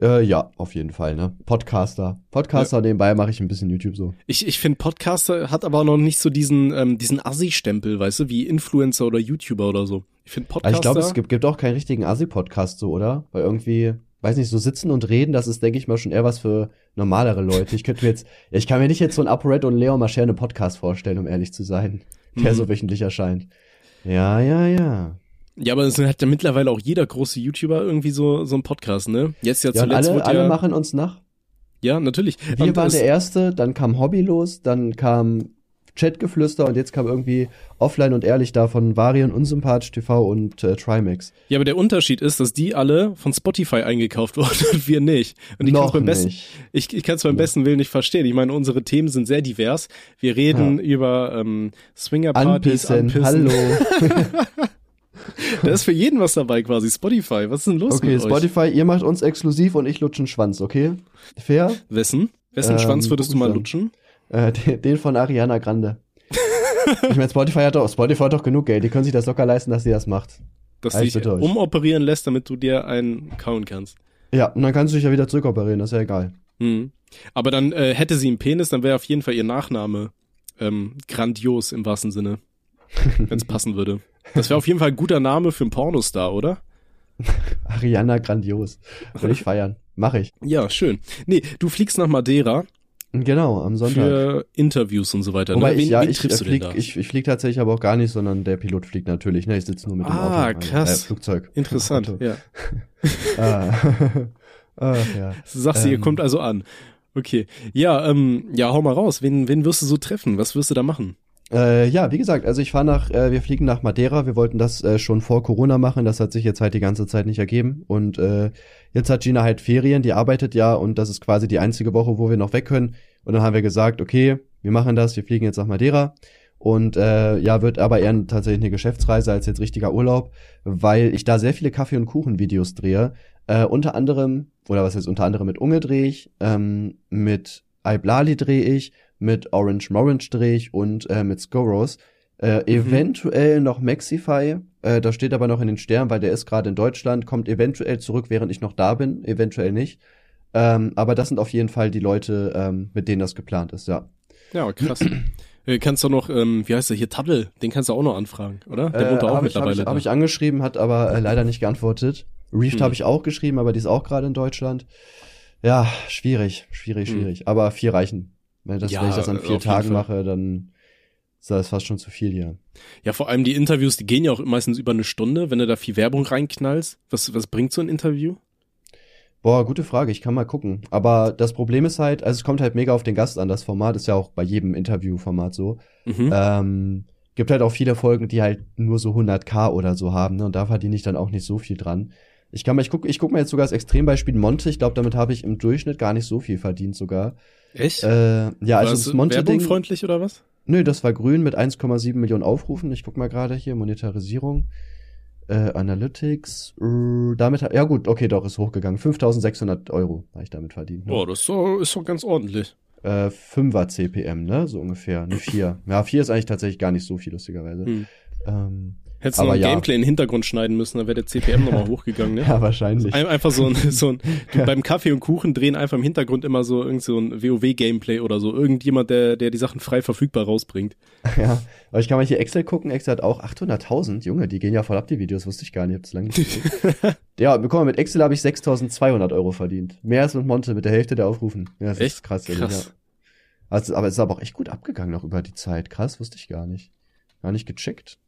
Äh, ja, auf jeden Fall, ne? Podcaster. Podcaster, nebenbei mache ich ein bisschen YouTube so. Ich, ich finde, Podcaster hat aber noch nicht so diesen, ähm, diesen Assi-Stempel, weißt du, wie Influencer oder YouTuber oder so. Ich finde Podcaster. ich glaube, es gibt, gibt auch keinen richtigen Asi-Podcast so, oder? Weil irgendwie, weiß nicht, so sitzen und reden, das ist, denke ich mal, schon eher was für normalere Leute. Ich könnte mir jetzt, ja, ich kann mir nicht jetzt so ein ApoRed und Leon Mascher einen Podcast vorstellen, um ehrlich zu sein, der Mhm. so wöchentlich erscheint. Ja, ja, ja. Ja, aber es hat ja mittlerweile auch jeder große YouTuber irgendwie so, so einen Podcast, ne? Jetzt ja Ja, zuletzt alle, wurde alle ja, machen uns nach. ja, natürlich. Wir Und waren der Erste, dann kam Hobby los, dann kam Chatgeflüster und jetzt kam irgendwie Offline und Ehrlich da von Varian, Unsympath TV und äh, Trimax. Ja, aber der Unterschied ist, dass die alle von Spotify eingekauft wurden und wir nicht. Und ich kann's Noch beim besten, ich, ich kann es beim besten Willen nicht verstehen. Ich meine, unsere Themen sind sehr divers. Wir reden über ähm, Swingerpartys, Anpissen, anpissen. hallo. Da ist für jeden was dabei quasi. Spotify, was ist denn los Okay, mit euch? Spotify, ihr macht uns exklusiv und ich lutsche einen Schwanz, okay? Fair? Wessen? Wessen Ähm, Schwanz würdest du mal lutschen? Äh, den, den von Ariana Grande. ich meine, Spotify hat doch, Spotify hat doch genug Geld, die können sich das locker leisten, dass sie das macht. Dass ich dich umoperieren lässt, damit du dir einen kauen kannst. Ja, und dann kannst du dich ja wieder zurückoperieren, das ist ja egal. Hm. Aber dann äh, hätte sie einen Penis, dann wäre auf jeden Fall ihr Nachname ähm, grandios im wahrsten Sinne. Wenn es passen würde. Das wäre auf jeden Fall ein guter Name für einen Pornostar, oder? Ariana grandios. Will ich feiern. Mach ich. Ja, schön. Nee, du fliegst nach Madeira Genau, am Sonntag. für Interviews und so weiter. Wobei ne? Wen, ich, ja, wen ich, äh, flieg, ich, ich flieg tatsächlich aber auch gar nicht, sondern der Pilot fliegt natürlich. Ne, ich sitze nur mit dem Ah, Auto. krass. Äh, Flugzeug. Interessant, ja. Ah. Ach, ja. Sagst du, ihr Ähm. kommt also an. Okay. Ja, ähm, ja, hau mal raus. Wen, wen wirst du so treffen? Was wirst du da machen? Äh, ja, wie gesagt, also ich fahre nach, äh, wir fliegen nach Madeira. Wir wollten das äh, schon vor Corona machen. Das hat sich jetzt halt die ganze Zeit nicht ergeben. Und äh, jetzt hat Gina halt Ferien, die arbeitet ja und das ist quasi die einzige Woche, wo wir noch weg können. Und dann haben wir gesagt, okay, wir machen das, wir fliegen jetzt nach Madeira. Und äh, ja, wird aber eher tatsächlich eine Geschäftsreise als jetzt richtiger Urlaub, weil ich da sehr viele Kaffee- und Kuchen-Videos drehe. Äh, unter anderem, oder was heißt unter anderem mit Unge drehe ich, ähm, mit Iblali drehe ich, mit Orange Morange drehe ich und äh, mit Scoros. Äh, Eventuell noch Maxify, äh, das steht aber noch in den Sternen, weil der ist gerade in Deutschland, kommt eventuell zurück, während ich noch da bin, eventuell nicht. Ähm, aber das sind auf jeden Fall die Leute, ähm, mit denen das geplant ist, ja. Ja, krass. äh, kannst du noch, ähm, wie heißt der hier, Taddel, den kannst du auch noch anfragen, oder? Der Äh, wohnt da auch hab mittlerweile. ich, hab da. ich angeschrieben, hat aber äh, leider nicht geantwortet. Reefed Hm. habe ich auch geschrieben, aber die ist auch gerade in Deutschland. Ja, schwierig, schwierig, Hm. schwierig. Aber vier reichen. Wenn, das, Ja, wenn ich das an vier Tagen mache, dann Das ist fast schon zu viel hier. Ja, vor allem die Interviews, die gehen ja auch meistens über eine Stunde, wenn du da viel Werbung reinknallst. Was, was bringt so ein Interview? Boah, gute Frage, ich kann mal gucken. Aber das Problem ist halt, also es kommt halt mega auf den Gast an. Das Format ist ja auch bei jedem Interviewformat so. Mhm. Ähm, gibt halt auch viele Folgen, die halt nur so 100k oder so haben, ne? Und da verdiene ich dann auch nicht so viel dran. Ich kann mal, ich guck, ich guck mal jetzt sogar das Extrembeispiel Monte. Ich glaube, damit habe ich im Durchschnitt gar nicht so viel verdient sogar. Echt? Äh, ja, also das Monte-Ding. werbungfreundlich oder was? Nö, das war grün mit 1,7 Millionen Aufrufen. Ich guck mal gerade hier, Monetarisierung. Äh, Analytics, äh, damit, ja gut, okay, doch, ist hochgegangen. 5600 Euro habe ich damit verdient. Ne? Oh, das ist doch, ist doch ganz ordentlich. Äh, 5er CPM, ne, so ungefähr, eine 4. Ja, 4 ist eigentlich tatsächlich gar nicht so viel, lustigerweise. Hm. Ähm, Hättest du noch ein ja. Gameplay in den Hintergrund schneiden müssen, dann wäre der CPM nochmal hochgegangen, ne? ja, wahrscheinlich. Ein, einfach so ein, so ein du, beim Kaffee und Kuchen drehen einfach im Hintergrund immer so irgend so ein WoW-Gameplay oder so. Irgendjemand, der, der die Sachen frei verfügbar rausbringt. Ja, aber ich kann mal hier Excel gucken. Excel hat auch 800.000. Junge, die gehen ja voll ab, die Videos. Wusste ich gar nicht. Hab's lange nicht gesehen. ja, mal, mit Excel habe ich 6.200 Euro verdient. Mehr als mit Monte, mit der Hälfte der Aufrufen. Ja, das Echt? ist krass. Krass. Ja. Also, aber es ist aber auch echt gut abgegangen noch über die Zeit. Krass, wusste ich gar nicht. Gar nicht gecheckt.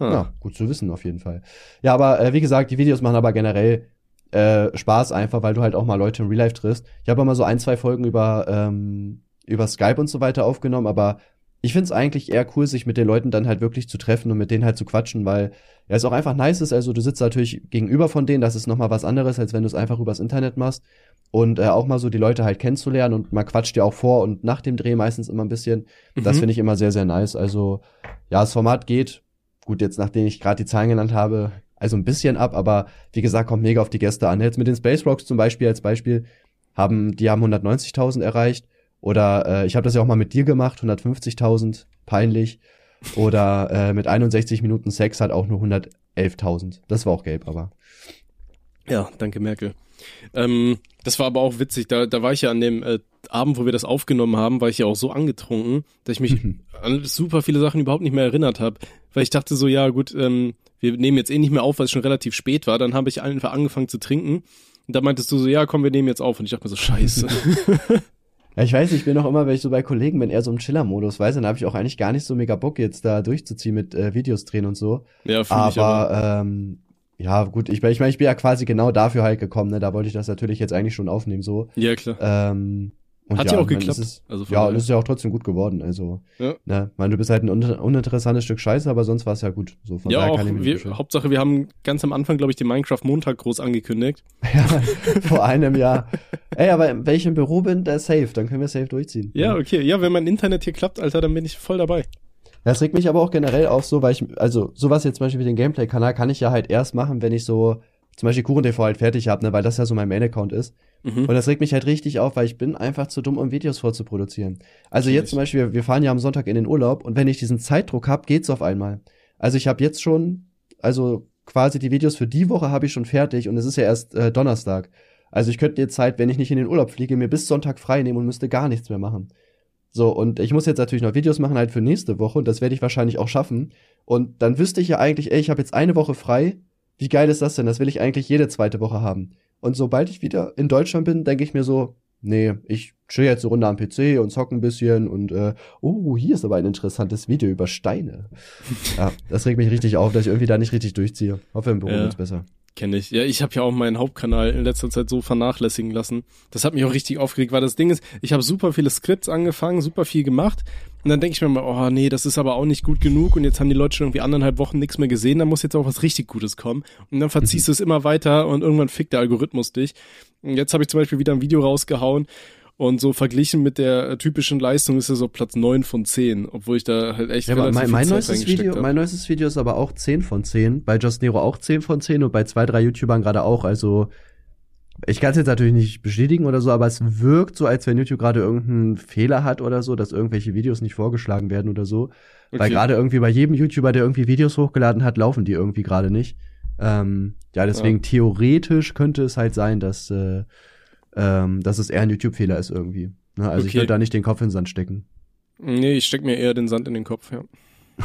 Ha. Ja, gut zu wissen auf jeden Fall. Ja, aber äh, wie gesagt, die Videos machen aber generell äh, Spaß einfach, weil du halt auch mal Leute im Real Life triffst. Ich habe mal so ein, zwei Folgen über, ähm, über Skype und so weiter aufgenommen, aber ich find's eigentlich eher cool, sich mit den Leuten dann halt wirklich zu treffen und mit denen halt zu quatschen, weil ja es auch einfach nice ist. Also du sitzt natürlich gegenüber von denen, das ist nochmal was anderes, als wenn du es einfach übers Internet machst. Und äh, auch mal so die Leute halt kennenzulernen und man quatscht ja auch vor und nach dem Dreh meistens immer ein bisschen. Das Mhm. finde ich immer sehr, sehr nice. Also ja, das Format geht. Gut, jetzt nachdem ich gerade die Zahlen genannt habe, also ein bisschen ab, aber wie gesagt, kommt mega auf die Gäste an. Jetzt mit den Space Rocks zum Beispiel als Beispiel, haben, die haben 190.000 erreicht. Oder äh, ich habe das ja auch mal mit dir gemacht, 150.000, peinlich. Oder äh, mit 61 Minuten Sex hat auch nur 111.000. Das war auch gelb, aber. Ja, danke Merkel. Ähm, das war aber auch witzig. Da, da war ich ja an dem äh, Abend, wo wir das aufgenommen haben, war ich ja auch so angetrunken, dass ich mich an super viele Sachen überhaupt nicht mehr erinnert habe. Weil ich dachte so, ja gut, ähm, wir nehmen jetzt eh nicht mehr auf, weil es schon relativ spät war. Dann habe ich einfach angefangen zu trinken. Und da meintest du so, ja komm, wir nehmen jetzt auf. Und ich dachte mir so, scheiße. Ja, ich weiß, ich bin auch immer, wenn ich so bei Kollegen bin, eher so im Chiller-Modus, weiß, dann habe ich auch eigentlich gar nicht so mega Bock, jetzt da durchzuziehen mit äh, Videos drehen und so. ja, fühl ich aber. Aber ähm, ja, gut, ich, ich meine, ich bin ja quasi genau dafür halt gekommen, ne? Da wollte ich das natürlich jetzt eigentlich schon aufnehmen, so. Ja, klar. Ähm, und Hat ja, ja auch geklappt. Ist, Also ja, und es ist ja auch trotzdem gut geworden. Also, Ja. ne, meine, du bist halt ein un uninteressantes Stück Scheiße, aber sonst war es ja gut. So, von Ja, daher auch, wir. Hauptsache, wir haben ganz am Anfang, glaube ich, den Minecraft-Montag groß angekündigt. ja, vor einem Jahr. Ey, aber wenn ich im Büro bin, da ist safe, dann können wir safe durchziehen. Ja, okay. Ja, wenn mein Internet hier klappt, Alter, dann bin ich voll dabei. Das regt mich aber auch generell auf so, weil ich, also sowas jetzt zum Beispiel wie den Gameplay-Kanal kann ich ja halt erst machen, wenn ich so zum Beispiel KuchenTV halt fertig habe, ne, weil das ja so mein Main-Account ist. Mhm. Und das regt mich halt richtig auf, weil ich bin einfach zu dumm, um Videos vorzuproduzieren. Also Kenn jetzt zum Beispiel, wir- fahren ja am Sonntag in den Urlaub und wenn ich diesen Zeitdruck hab, geht's auf einmal. Also ich habe jetzt schon, also quasi die Videos für die Woche habe ich schon fertig und es ist ja erst äh, Donnerstag. Also ich könnte jetzt halt, wenn ich nicht in den Urlaub fliege, mir bis Sonntag frei nehmen und müsste gar nichts mehr machen. So, und ich muss jetzt natürlich noch Videos machen halt für nächste Woche und das werde ich wahrscheinlich auch schaffen. Und dann wüsste ich ja eigentlich, ey, ich habe jetzt eine Woche frei. Wie geil ist das denn? Das will ich eigentlich jede zweite Woche haben. Und sobald ich wieder in Deutschland bin, denke ich mir so, nee, ich chill jetzt eine Runde am PC und zock ein bisschen und äh, oh, hier ist aber ein interessantes Video über Steine. ja, das regt mich richtig auf, dass ich irgendwie da nicht richtig durchziehe. Hoffe im Büro Ja. wird's besser. Kenne ich. Ja, ich habe ja auch meinen Hauptkanal in letzter Zeit so vernachlässigen lassen. Das hat mich auch richtig aufgeregt, weil das Ding ist, ich habe super viele Skripts angefangen, super viel gemacht. Und dann denke ich mir mal, oh nee, das ist aber auch nicht gut genug. Und jetzt haben die Leute schon irgendwie anderthalb Wochen nichts mehr gesehen. Da muss jetzt auch was richtig Gutes kommen. Und dann verziehst du es immer weiter und irgendwann fickt der Algorithmus dich. Und jetzt habe ich zum Beispiel wieder ein Video rausgehauen. Und so verglichen mit der äh, typischen Leistung ist es so Platz neun von zehn, obwohl ich da halt echt Ja, relativ mein, mein neuestes Video, hab. mein neuestes Video ist aber auch 10 von 10. Bei Just Nero auch 10 von 10 und bei zwei, drei YouTubern gerade auch. Also ich kann es jetzt natürlich nicht bestätigen oder so, aber es wirkt so, als wenn YouTube gerade irgendeinen Fehler hat oder so, dass irgendwelche Videos nicht vorgeschlagen werden oder so. Weil Okay. gerade irgendwie bei jedem YouTuber, der irgendwie Videos hochgeladen hat, laufen die irgendwie gerade nicht. Ähm, ja, deswegen theoretisch könnte es halt sein, dass, äh, ähm, dass es eher ein YouTube-Fehler ist irgendwie. Ne? Also ich Okay. würde da nicht den Kopf in den Sand stecken. Nee, ich steck mir eher den Sand in den Kopf, ja.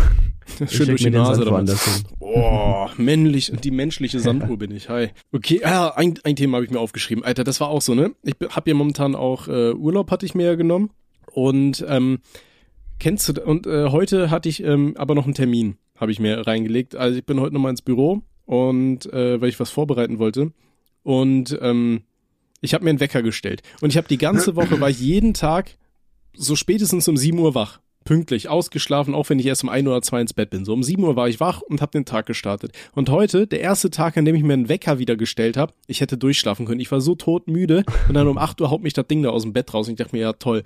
Ich Schön durch mir die Nase damit. Boah, männlich, die menschliche Sanduhr bin ich. Hi. Okay, ah, ein, ein Thema habe ich mir aufgeschrieben. Alter, das war auch so, ne? Ich habe ja momentan auch äh, Urlaub hatte ich mir ja genommen und ähm, Kennst du, und äh, heute hatte ich ähm, aber noch einen Termin, habe ich mir reingelegt. Also ich bin heute nochmal ins Büro und äh, weil ich was vorbereiten wollte. Und ähm, ich habe mir einen Wecker gestellt. Und ich habe die ganze Woche, war ich jeden Tag so spätestens um 7 Uhr wach. Pünktlich, ausgeschlafen, auch wenn ich erst um 1 oder 2 ins Bett bin. So um 7 Uhr war ich wach und habe den Tag gestartet. Und heute, der erste Tag, an dem ich mir einen Wecker wieder gestellt habe, ich hätte durchschlafen können. Ich war so totmüde und dann um 8 Uhr haut mich das Ding da aus dem Bett raus. Und ich dachte mir, ja toll.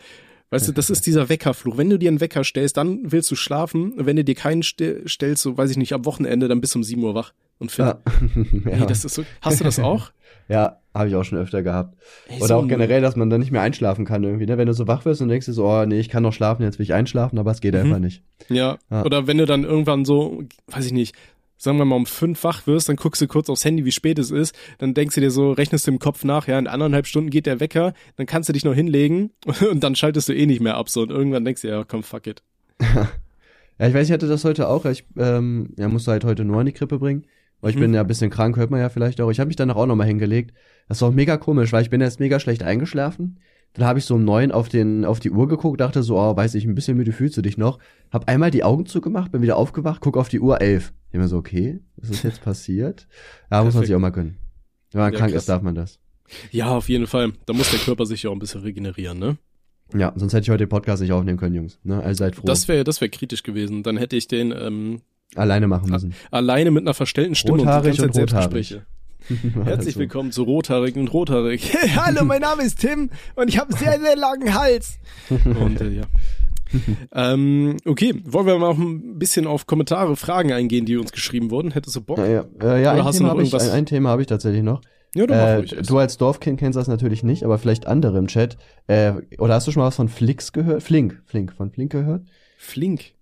Weißt du, das ist dieser Weckerfluch. Wenn du dir einen Wecker stellst, dann willst du schlafen. Wenn du dir keinen st stellst, so weiß ich nicht, am Wochenende, dann bist du um 7 Uhr wach. Und Phil, Ja. nee, das ist so. Hast du das auch? Ja, habe ich auch schon öfter gehabt. Ey, Oder so auch generell, dass man dann nicht mehr einschlafen kann irgendwie, ne? Wenn du so wach wirst und denkst dir so, oh nee, ich kann noch schlafen, jetzt will ich einschlafen, aber es geht Mhm. einfach nicht. Ja. Ja. Oder wenn du dann irgendwann so, weiß ich nicht, sagen wir mal um fünf wach wirst, dann guckst du kurz aufs Handy, wie spät es ist, dann denkst du dir so, rechnest du im Kopf nach, ja, in anderthalb Stunden geht der Wecker, dann kannst du dich noch hinlegen und dann schaltest du eh nicht mehr ab so und irgendwann denkst du, ja, komm, fuck it. Ja, ich weiß, ich hatte das heute auch. Ich ähm, ja, musste halt heute nur an die Krippe bringen. Weil ich Mhm. bin ja ein bisschen krank, hört man ja vielleicht auch. Ich habe mich danach auch nochmal hingelegt. Das war auch mega komisch, weil ich bin erst mega schlecht eingeschlafen. Dann habe ich so um neun auf, den, auf die Uhr geguckt, dachte so, oh, weiß ich, ein bisschen müde fühlst du dich noch. Hab einmal die Augen zugemacht, bin wieder aufgewacht, guck auf die Uhr, elf. Ich mir so, okay, was ist jetzt passiert? Ja, muss man sich auch mal gönnen. Wenn man Ja, krank krass. ist, darf man das. Ja, auf jeden Fall. Da muss der Körper sich ja auch ein bisschen regenerieren, ne? Ja, sonst hätte ich heute den Podcast nicht aufnehmen können, Jungs. Ne? Also seid froh. Das wäre das wäre kritisch gewesen. Dann hätte ich den ähm, Alleine machen müssen. alleine mit einer verstellten Stimme Rothaarig und und. Selbstgespräche. Herzlich Also. willkommen zu Rothaarig und Rothaarig. Hallo, mein Name ist Tim und ich habe sehr, sehr langen Hals. Und äh, ja. ähm, okay, wollen wir mal noch ein bisschen auf Kommentare, Fragen eingehen, die uns geschrieben wurden? Hättest du Bock? Ja, ja, äh, ja Oder ein, Thema noch hab ich, irgendwas? ein, ein Thema habe ich tatsächlich noch. Ja, du Äh, ruhig. du als Dorfkind kennst das natürlich nicht, aber vielleicht andere im Chat. Äh, oder hast du schon mal was von Flix gehört? Flink, Flink, von Flink gehört? Flink.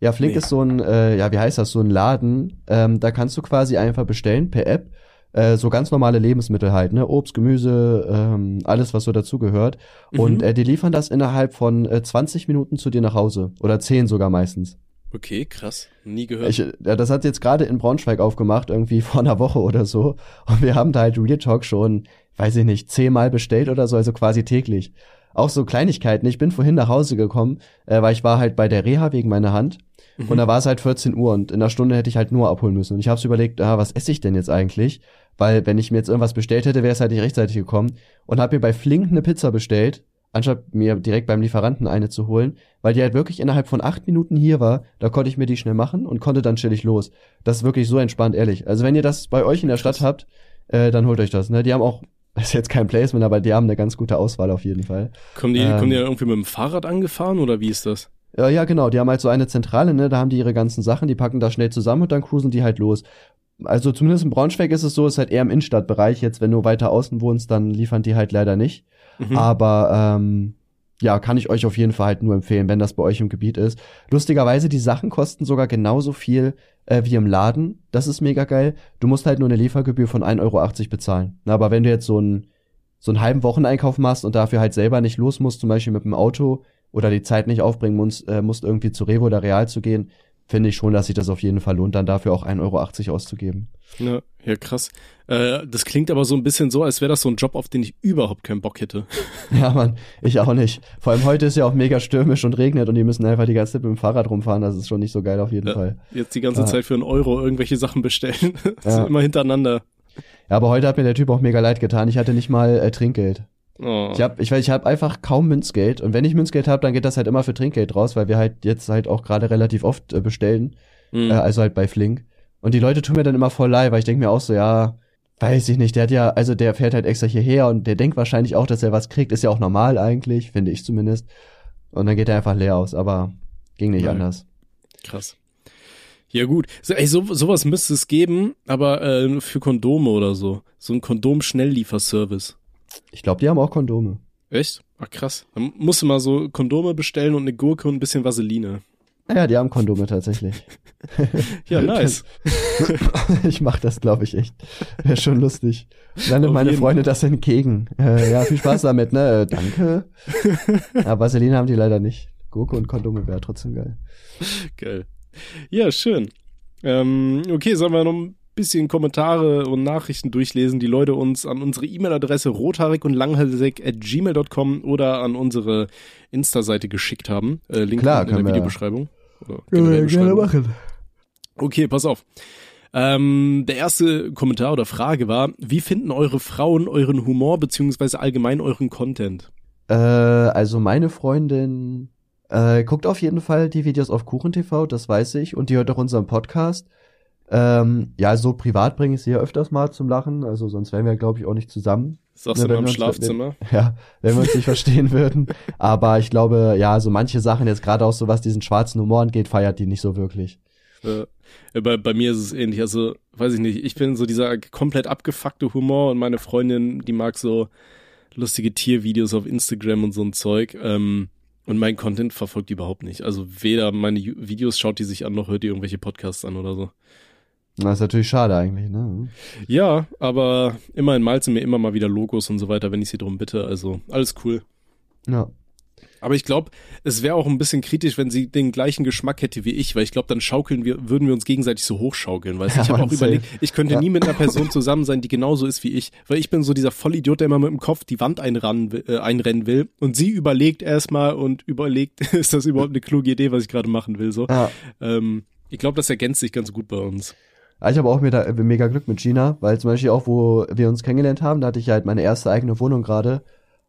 Ja, Flink Nee. ist so ein, äh, ja, wie heißt das, so ein Laden. Ähm, da kannst du quasi einfach bestellen per App. Äh, so ganz normale Lebensmittel halt, ne? Obst, Gemüse, ähm, alles, was so dazugehört. Mhm. Und äh, die liefern das innerhalb von äh, 20 Minuten zu dir nach Hause. Oder 10 sogar meistens. Okay, krass. Nie gehört. Ich, ja, das hat jetzt gerade in Braunschweig aufgemacht, irgendwie vor einer Woche oder so. Und wir haben da halt Real Talk schon, weiß ich nicht, zehnmal bestellt oder so, also quasi täglich. Auch so Kleinigkeiten. Ich bin vorhin nach Hause gekommen, äh, weil ich war halt bei der Reha wegen meiner Hand. Mhm. Und da war es halt 14 Uhr und in einer Stunde hätte ich halt nur abholen müssen. Und ich habe überlegt, ah, was esse ich denn jetzt eigentlich? Weil wenn ich mir jetzt irgendwas bestellt hätte, wäre es halt nicht rechtzeitig gekommen. Und habe mir bei Flink eine Pizza bestellt, anstatt mir direkt beim Lieferanten eine zu holen, weil die halt wirklich innerhalb von acht Minuten hier war. Da konnte ich mir die schnell machen und konnte dann chillig los. Das ist wirklich so entspannt, ehrlich. Also wenn ihr das bei euch in der Stadt habt, äh, dann holt euch das. Ne? Die haben auch, das ist jetzt kein Placement, aber die haben eine ganz gute Auswahl auf jeden Fall. kommen, die, ähm, kommen die dann irgendwie mit dem Fahrrad angefahren oder wie ist das? Ja, ja, genau. Die haben halt so eine Zentrale, ne? Da haben die ihre ganzen Sachen, die packen da schnell zusammen und dann cruisen die halt los. Also zumindest in Braunschweig ist es so, ist halt eher im Innenstadtbereich. Jetzt, wenn du weiter außen wohnst, dann liefern die halt leider nicht. Mhm. Aber ähm, ja, kann ich euch auf jeden Fall halt nur empfehlen, wenn das bei euch im Gebiet ist. Lustigerweise, die Sachen kosten sogar genauso viel äh, wie im Laden. Das ist mega geil. Du musst halt nur eine Liefergebühr von 1,80 Euro bezahlen. Na, aber wenn du jetzt so einen so einen halben Wocheneinkauf machst und dafür halt selber nicht los musst, zum Beispiel mit dem Auto oder die Zeit nicht aufbringen musst, äh, musst irgendwie zu Revo oder Real zu gehen, finde ich schon, dass sich das auf jeden Fall lohnt, dann dafür auch 1,80 Euro auszugeben. Ja, ja, krass. Äh, das klingt aber so ein bisschen so, als wäre das so ein Job, auf den ich überhaupt keinen Bock hätte. Ja, Mann, ich auch nicht. Vor allem heute ist ja auch mega stürmisch und regnet und die müssen einfach die ganze Zeit mit dem Fahrrad rumfahren. Das ist schon nicht so geil auf jeden Ja. Fall. Jetzt die ganze Ja. Zeit für einen Euro irgendwelche Sachen bestellen. Das Ja. ist immer hintereinander. Ja, aber heute hat mir der Typ auch mega leid getan. Ich hatte nicht mal äh, Trinkgeld. Oh. Ich hab, ich, ich hab einfach kaum Münzgeld und wenn ich Münzgeld habe, dann geht das halt immer für Trinkgeld raus, weil wir halt jetzt halt auch gerade relativ oft äh, bestellen, Mhm. äh, also halt bei Flink. Und die Leute tun mir dann immer voll leid, weil ich denke mir auch so, ja, weiß ich nicht, der hat ja, also der fährt halt extra hierher und der denkt wahrscheinlich auch, dass er was kriegt, ist ja auch normal eigentlich, finde ich zumindest. Und dann geht er einfach leer aus, aber ging nicht Ja. anders. Krass. Ja gut, so, ey, so, sowas müsste es geben, aber äh, für Kondome oder so. So ein Kondom-Schnelllieferservice. Ich glaube, die haben auch Kondome. Echt? Ach krass. Dann musst du mal so Kondome bestellen und eine Gurke und ein bisschen Vaseline. Ja, die haben Kondome tatsächlich. Ja, nice. ich mach das, glaube ich, echt. Wäre schon lustig. Auf meine Freunde das entgegen. Äh, ja, viel Spaß damit, ne? Äh, danke. Ja, Vaseline haben die leider nicht. Gurke und Kondome wäre trotzdem geil. Geil. Ja, schön. Ähm, okay, sollen wir noch ein bisschen Kommentare und Nachrichten durchlesen, die Leute uns an unsere E-Mail-Adresse rothaarig und langhalsig at gmail.com oder an unsere Insta-Seite geschickt haben. Äh, Link Klar, in der können wir- Videobeschreibung. Generell Beschreibung. Okay, pass auf. Ähm, der erste Kommentar oder Frage war, wie finden eure Frauen euren Humor beziehungsweise allgemein euren Content? Äh, also meine Freundin äh, guckt auf jeden Fall die Videos auf KuchenTV, das weiß ich, und die hört auch unseren Podcast. Ähm, ja, so privat bringe ich sie ja öfters mal zum Lachen, also sonst wären wir, glaube ich, auch nicht zusammen. Sagst Ja, du im Schlafzimmer? Ja, wenn wir uns nicht verstehen würden. Aber ich glaube, ja, so manche Sachen, jetzt gerade auch so was diesen schwarzen Humor angeht, feiert die nicht so wirklich. Äh, bei, bei mir ist es ähnlich. Also, weiß ich nicht. Ich bin so dieser komplett abgefuckte Humor und meine Freundin, die mag so lustige Tiervideos auf Instagram und so ein Zeug. Ähm, und mein Content verfolgt die überhaupt nicht. Also weder meine Videos schaut die sich an, noch hört die irgendwelche Podcasts an oder so. Das ist natürlich schade eigentlich, ne? Ja, aber immerhin malt sie mir immer mal wieder Logos und so weiter, wenn ich sie drum bitte. Also alles cool. Ja. Aber ich glaube, es wäre auch ein bisschen kritisch, wenn sie den gleichen Geschmack hätte wie ich, weil ich glaube, dann schaukeln wir, würden wir uns gegenseitig so hochschaukeln, weißt du? Ja, ich habe auch überlegt, ich könnte Ja. nie mit einer Person zusammen sein, die genauso ist wie ich, weil ich bin so dieser Vollidiot, der immer mit dem Kopf die Wand einrennen, will- äh, einrennen will und sie überlegt erstmal und überlegt, ist das überhaupt eine kluge Idee, was ich gerade machen will, so. ja. Ähm, ich glaube, das ergänzt sich ganz gut bei uns. Ah, Ich habe auch mega, mega Glück mit Gina, weil zum Beispiel auch, wo wir uns kennengelernt haben, da hatte ich halt meine erste eigene Wohnung gerade.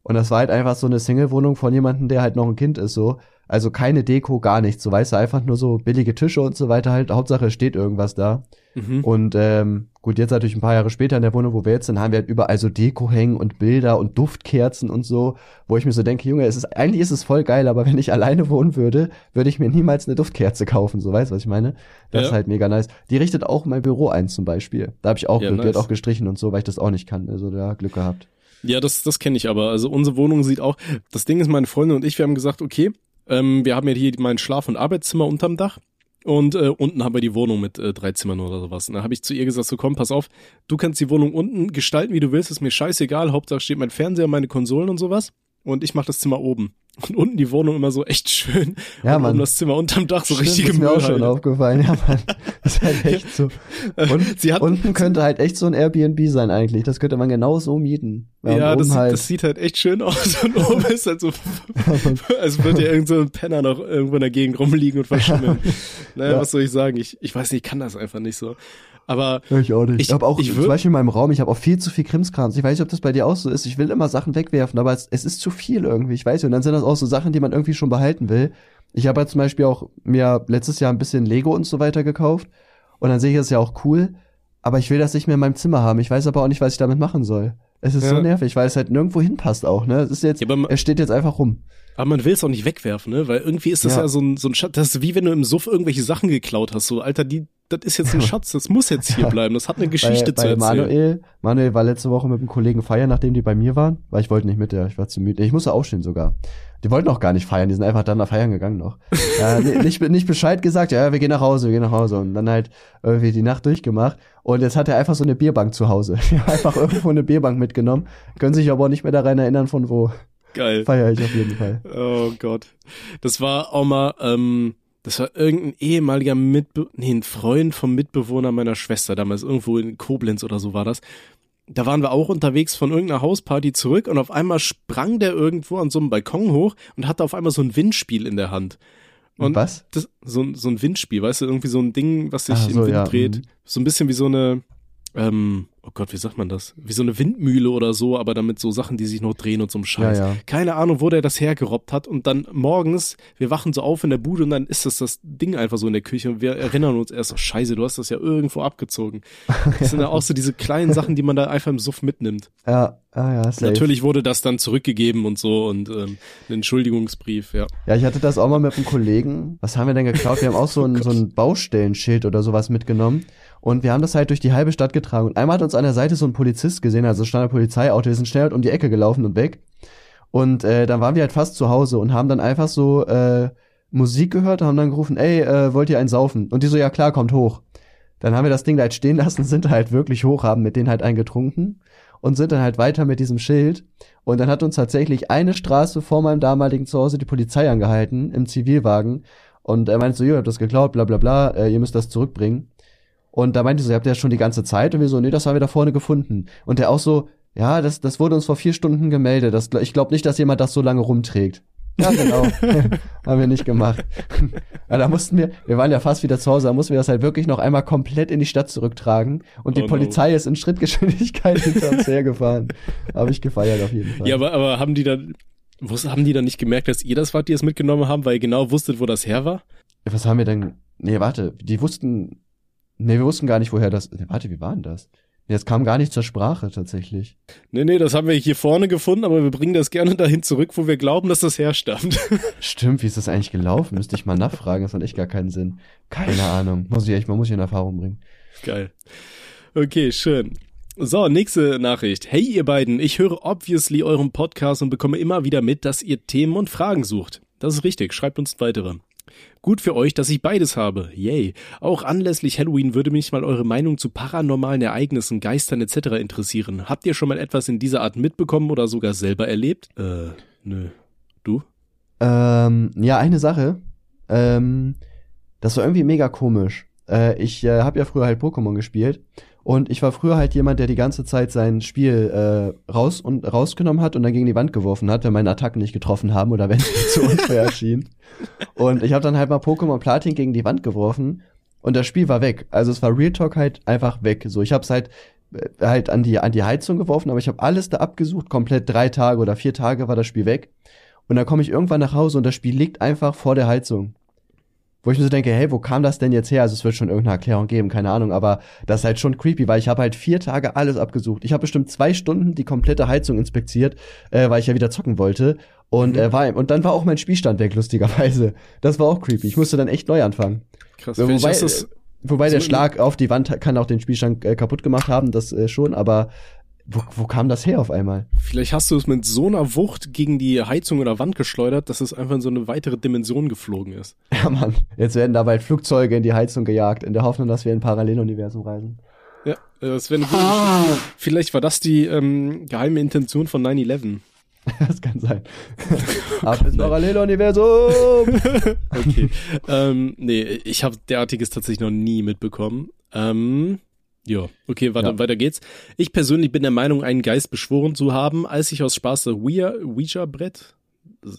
Und das war halt einfach so eine Single-Wohnung von jemandem, der halt noch ein Kind ist, so. Also keine Deko, gar nichts. So weißt du, einfach nur so billige Tische und so weiter halt. Hauptsache es steht irgendwas da. Mhm. Und ähm, gut, jetzt natürlich ein paar Jahre später in der Wohnung, wo wir jetzt sind, haben wir halt überall so Deko hängen und Bilder und Duftkerzen und so, wo ich mir so denke, Junge, es ist eigentlich ist es voll geil, aber wenn ich alleine wohnen würde, würde ich mir niemals eine Duftkerze kaufen, so weißt du, was ich meine? Das Ja. ist halt mega nice. Die richtet auch mein Büro ein zum Beispiel. Da habe ich auch Ja, Glück, die nice. hat auch gestrichen und so, weil ich das auch nicht kann. Also da Glück gehabt. Ja, das, das kenne ich aber. Also unsere Wohnung sieht auch. Das Ding ist, meine Freundin und ich, wir haben gesagt, okay, ähm, wir haben ja hier mein Schlaf- und Arbeitszimmer unterm Dach. Und äh, unten haben wir die Wohnung mit äh, drei Zimmern oder sowas. Und da habe ich zu ihr gesagt, so komm, pass auf, du kannst die Wohnung unten gestalten, wie du willst, ist mir scheißegal. Hauptsache steht mein Fernseher, meine Konsolen und sowas. Und ich mache das Zimmer oben. Und unten die Wohnung immer so echt schön. Ja, und Mann. oben das Zimmer unterm Dach so Stimmt, richtige ist mir auch schon aufgefallen. Ja, Mann. Das ist halt echt so. Und Sie hat, unten könnte halt echt so ein Airbnb sein eigentlich. Das könnte man genau so mieten. und Ja, das, halt, das sieht halt echt schön aus und oben ist halt so, als würde ja irgend so ein Penner noch irgendwo in der Gegend rumliegen und verschimmeln. Naja, Ja. was soll ich sagen? Ich, ich weiß nicht, ich kann das einfach nicht so. Aber Ja, Ich auch nicht. Ich- Ich habe auch ich zum Beispiel in meinem Raum, ich habe auch viel zu viel Krimskrams. Ich weiß nicht, ob das bei dir auch so ist. Ich will immer Sachen wegwerfen, aber es, es ist zu viel irgendwie. Ich weiß nicht. Und dann sind das auch so Sachen, die man irgendwie schon behalten will. Ich habe halt zum Beispiel auch mir letztes Jahr ein bisschen Lego und so weiter gekauft. Und dann sehe ich das ja auch cool. Aber ich will das nicht mehr in meinem Zimmer haben. Ich weiß aber auch nicht, was ich damit machen soll. Es ist Ja. so nervig, weil es halt nirgendwo hinpasst auch, ne? Es ist jetzt, Ja, aber ma- es steht jetzt einfach rum. Aber man will es auch nicht wegwerfen, ne? Weil irgendwie ist das ja, Ja. so ein, so ein Schatz. Das ist wie wenn du im Suff irgendwelche Sachen geklaut hast. So, Alter, die, das ist jetzt ein Schatz, das muss jetzt hier bleiben. Das hat eine Geschichte bei, zu bei erzählen. Manuel, Manuel war letzte Woche mit einem Kollegen feiern, nachdem die bei mir waren, weil ich wollte nicht mit, ja, ich war zu müde. Ich musste aufstehen sogar. Die wollten auch gar nicht feiern, die sind einfach dann nach feiern gegangen noch. äh, ni- nicht, nicht Bescheid gesagt, ja, wir gehen nach Hause, wir gehen nach Hause und dann halt irgendwie die Nacht durchgemacht und jetzt hat er einfach so eine Bierbank zu Hause. Wir haben einfach irgendwo eine Bierbank mitgenommen, können sich aber auch nicht mehr daran erinnern, von wo. Geil. Feier ich auf jeden Fall. Oh Gott. Das war auch mal, ähm, das war irgendein ehemaliger Mitbe nee, ein Freund vom Mitbewohner meiner Schwester, damals irgendwo in Koblenz oder so war das. Da waren wir auch unterwegs von irgendeiner Hausparty zurück und auf einmal sprang der irgendwo an so einem Balkon hoch und hatte auf einmal so ein Windspiel in der Hand. Und Was? Das, so, ein- so ein Windspiel, weißt du, irgendwie so ein Ding, was sich Ah, im so, Wind ja, dreht. mhm. So ein bisschen wie so eine, ähm, oh Gott, wie sagt man das? Wie so eine Windmühle oder so, aber damit so Sachen, die sich noch drehen und so einem Scheiß. Ja, ja. Keine Ahnung, wo der das hergerobbt hat. Und dann morgens, wir wachen so auf in der Bude und dann ist das das Ding einfach so in der Küche und wir erinnern uns erst, oh scheiße, du hast das ja irgendwo abgezogen. Das sind ja auch so diese kleinen Sachen, die man da einfach im Suff mitnimmt. Ja, ah ja, safe. Natürlich wurde das dann zurückgegeben und so und ähm, ein Entschuldigungsbrief, ja. Ja, ich hatte das auch mal mit einem Kollegen. Was haben wir denn geklaut? Wir haben auch so ein, so ein Baustellenschild oder sowas mitgenommen. Und wir haben das halt durch die halbe Stadt getragen. Und einmal hat uns an der Seite so ein Polizist gesehen, also stand ein Polizeiauto, wir sind schnell halt um die Ecke gelaufen und weg. Und äh, dann waren wir halt fast zu Hause und haben dann einfach so äh, Musik gehört, haben dann gerufen, ey, äh, wollt ihr einen saufen? Und die so, ja klar, kommt hoch. Dann haben wir das Ding da halt stehen lassen, sind halt wirklich hoch, haben mit denen halt eingetrunken und sind dann halt weiter mit diesem Schild. Und dann hat uns tatsächlich eine Straße vor meinem damaligen Zuhause die Polizei angehalten im Zivilwagen. Und er meinte so, ihr habt das geklaut, bla bla bla, äh, ihr müsst das zurückbringen. Und da meinte sie, so, ihr habt ja schon die ganze Zeit. Und wir so, nee, das haben wir da vorne gefunden. Und der auch so, ja, das, das wurde uns vor vier Stunden gemeldet. Das, ich glaube nicht, dass jemand das so lange rumträgt. Ja, genau. haben wir nicht gemacht. ja, da mussten wir, wir waren ja fast wieder zu Hause, da mussten wir das halt wirklich noch einmal komplett in die Stadt zurücktragen. Und die Oh no. Polizei ist in Schrittgeschwindigkeit hinter uns hergefahren. Habe ich gefeiert auf jeden Fall. Ja, aber, aber haben die dann, haben die dann nicht gemerkt, dass ihr das wart, die es mitgenommen haben, weil ihr genau wusstet, wo das her war? Was haben wir denn? Nee, warte, die wussten. Nee, wir wussten gar nicht, woher das. Nee, warte, wie war denn das? Nee, das kam gar nicht zur Sprache tatsächlich. Nee, nee, das haben wir hier vorne gefunden, aber wir bringen das gerne dahin zurück, wo wir glauben, dass das herstammt. Stimmt, wie ist das eigentlich gelaufen? Müsste ich mal nachfragen, das hat echt gar keinen Sinn. Keine Ahnung. Muss ich echt, man muss ich in Erfahrung bringen. Geil. Okay, schön. So, nächste Nachricht. Hey ihr beiden, ich höre obviously euren Podcast und bekomme immer wieder mit, dass ihr Themen und Fragen sucht. Das ist richtig, schreibt uns weitere. Gut für euch, dass ich beides habe. Yay. Auch anlässlich Halloween würde mich mal eure Meinung zu paranormalen Ereignissen, Geistern etc. interessieren. Habt ihr schon mal etwas in dieser Art mitbekommen oder sogar selber erlebt? Äh, nö. Du? Ähm, ja, eine Sache. Ähm, das war irgendwie mega komisch. Äh, ich äh, habe ja früher halt Pokémon gespielt und ich war früher halt jemand, der die ganze Zeit sein Spiel äh, raus und rausgenommen hat und dann gegen die Wand geworfen hat, wenn meine Attacken nicht getroffen haben oder wenn sie zu unfair erschienen. Und ich habe dann halt mal Pokémon Platin gegen die Wand geworfen und das Spiel war weg. Also es war Real Talk halt einfach weg. So, ich habe es halt äh, halt an die an die Heizung geworfen, aber ich habe alles da abgesucht, komplett drei Tage oder vier Tage war das Spiel weg. Und dann komme ich irgendwann nach Hause und das Spiel liegt einfach vor der Heizung. Wo ich mir so denke, hey, wo kam das denn jetzt her? Also es wird schon irgendeine Erklärung geben, keine Ahnung, aber das ist halt schon creepy, weil ich habe halt vier Tage alles abgesucht. Ich habe bestimmt zwei Stunden die komplette Heizung inspiziert, äh, weil ich ja wieder zocken wollte. Und, Mhm. äh, war, und dann war auch mein Spielstand weg, lustigerweise. Das war auch creepy. Ich musste dann echt neu anfangen. Krass. Wobei, du's- äh, wobei so der Schlag auf die Wand kann auch den Spielstand äh, kaputt gemacht haben, das äh, schon, aber wo, wo kam das her auf einmal? Vielleicht hast du es mit so einer Wucht gegen die Heizung oder Wand geschleudert, dass es einfach in so eine weitere Dimension geflogen ist. Ja, Mann. Jetzt werden da bald Flugzeuge in die Heizung gejagt, in der Hoffnung, dass wir in ein Paralleluniversum reisen. Ja, das wäre eine gute Geschichte. Vielleicht war das die ähm, geheime Intention von 9-11. das kann sein. Ab ins Paralleluniversum! Okay. ähm, nee, ich habe derartiges tatsächlich noch nie mitbekommen. Ähm, ja, okay, warte, Ja. weiter geht's. Ich persönlich bin der Meinung, einen Geist beschworen zu haben, als ich aus Spaß das Ouija- Ouija-Brett,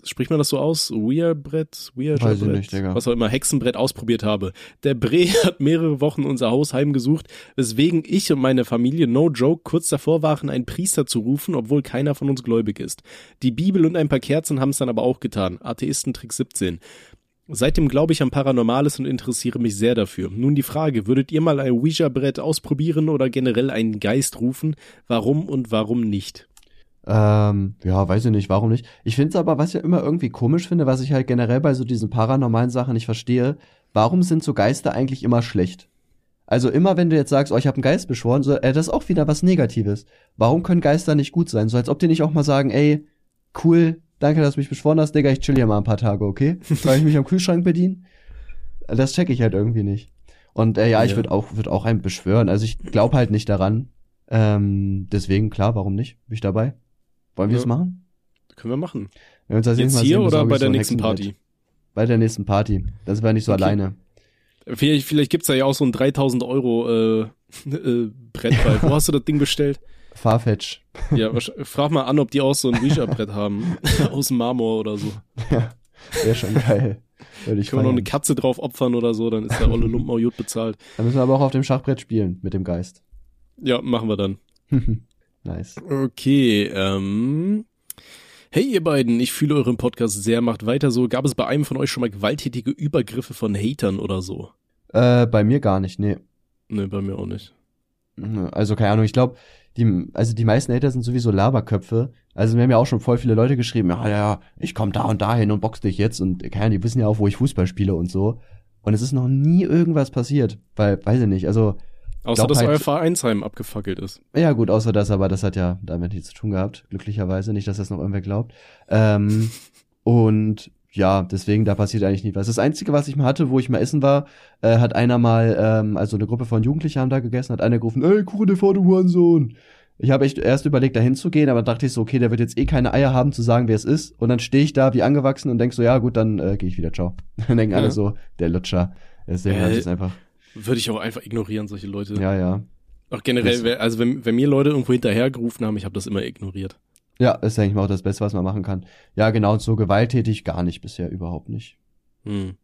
spricht man das so aus? Ouija-Brett? Ouija-Brett? Was auch immer, Hexenbrett ausprobiert habe. Der Bre hat mehrere Wochen unser Haus heimgesucht, weswegen ich und meine Familie, no joke, kurz davor waren, einen Priester zu rufen, obwohl keiner von uns gläubig ist. Die Bibel und ein paar Kerzen haben es dann aber auch getan. Atheistentrick 17. Seitdem glaube ich an Paranormales und interessiere mich sehr dafür. Nun die Frage, würdet ihr mal ein Ouija-Brett ausprobieren oder generell einen Geist rufen? Warum und warum nicht? ähm, ja, weiß ich nicht, warum nicht. Ich finde es aber, was ich ja immer irgendwie komisch finde, was ich halt generell bei so diesen paranormalen Sachen nicht verstehe, warum sind so Geister eigentlich immer schlecht? Also immer, wenn du jetzt sagst, oh, ich habe einen Geist beschworen, so, äh, das ist auch wieder was Negatives. Warum können Geister nicht gut sein? So als ob die nicht auch mal sagen, ey, cool, danke, dass du mich beschworen hast, Digga, ich chill hier mal ein paar Tage, okay? Soll ich mich am Kühlschrank bedienen? Das check ich halt irgendwie nicht. Und äh, ja, ich Ja. würde auch, würd auch einen beschwören. Also ich glaube halt nicht daran. Ähm, deswegen, klar, warum nicht? Bin ich dabei? Wollen wir es Ja. machen? Können wir machen. Wenn wir uns das Jetzt Mal hier sehen, oder besorge bei so der ein nächsten. Party? Bei der nächsten Party. Das sind wir nicht so Okay. alleine. Vielleicht, vielleicht gibt's da ja auch so ein 3000 Euro äh, äh, Brett bei. Wo hast du das Ding bestellt? Farfetch. Ja, frag mal an, ob die auch so ein Ouija-Brett haben. Aus Marmor oder so. Wäre schon geil. Würde ich Können wir noch eine. Katze drauf opfern oder so, dann ist der olle Lumpen auch gut bezahlt. Dann müssen wir aber auch auf dem Schachbrett spielen mit dem Geist. Ja, machen wir dann. nice. Okay, ähm. Hey ihr beiden, ich fühle euren Podcast sehr, macht weiter so. Gab es bei einem von euch schon mal gewalttätige Übergriffe von Hatern oder so? Äh, bei mir gar nicht, nee. Ne, bei mir auch nicht. Also keine Ahnung, ich glaube, die, also die meisten Hater sind sowieso Laberköpfe. Also mir haben ja auch schon voll viele Leute geschrieben, ja, ja, ich komm da und dahin und box dich jetzt und keine Ahnung, die wissen ja auch, wo ich Fußball spiele und so. Und es ist noch nie irgendwas passiert, weil, weiß ich nicht, also, Außer, dass halt- euer Vereinsheim abgefackelt ist. ja gut, außer das, aber das hat ja damit nichts zu tun gehabt, glücklicherweise, nicht, dass das noch irgendwer glaubt. Ähm, und ja, deswegen, da passiert eigentlich nie was. Das Einzige, was ich mal hatte, wo ich mal essen war, äh, hat einer mal, ähm, also eine Gruppe von Jugendlichen haben da gegessen, hat einer gerufen, ey, Kuchen TV, du Hurensohn. Ich habe echt erst überlegt, da hinzugehen, aber dachte ich so, okay, der wird jetzt eh keine Eier haben zu sagen, wer es ist. Und dann stehe ich da wie angewachsen und denk so, ja gut, dann äh, gehe ich wieder, ciao. dann denken Ja. alle so, der Lutscher. Deswegen Äh, ich einfach. Würde ich auch einfach ignorieren, solche Leute. Ja, ja. Auch generell, also wenn, wenn mir Leute irgendwo hinterhergerufen haben, ich habe das immer ignoriert. Ja, ist denke ich mal auch das Beste, was man machen kann. Ja, genau, und so gewalttätig gar nicht bisher, überhaupt nicht. Hm.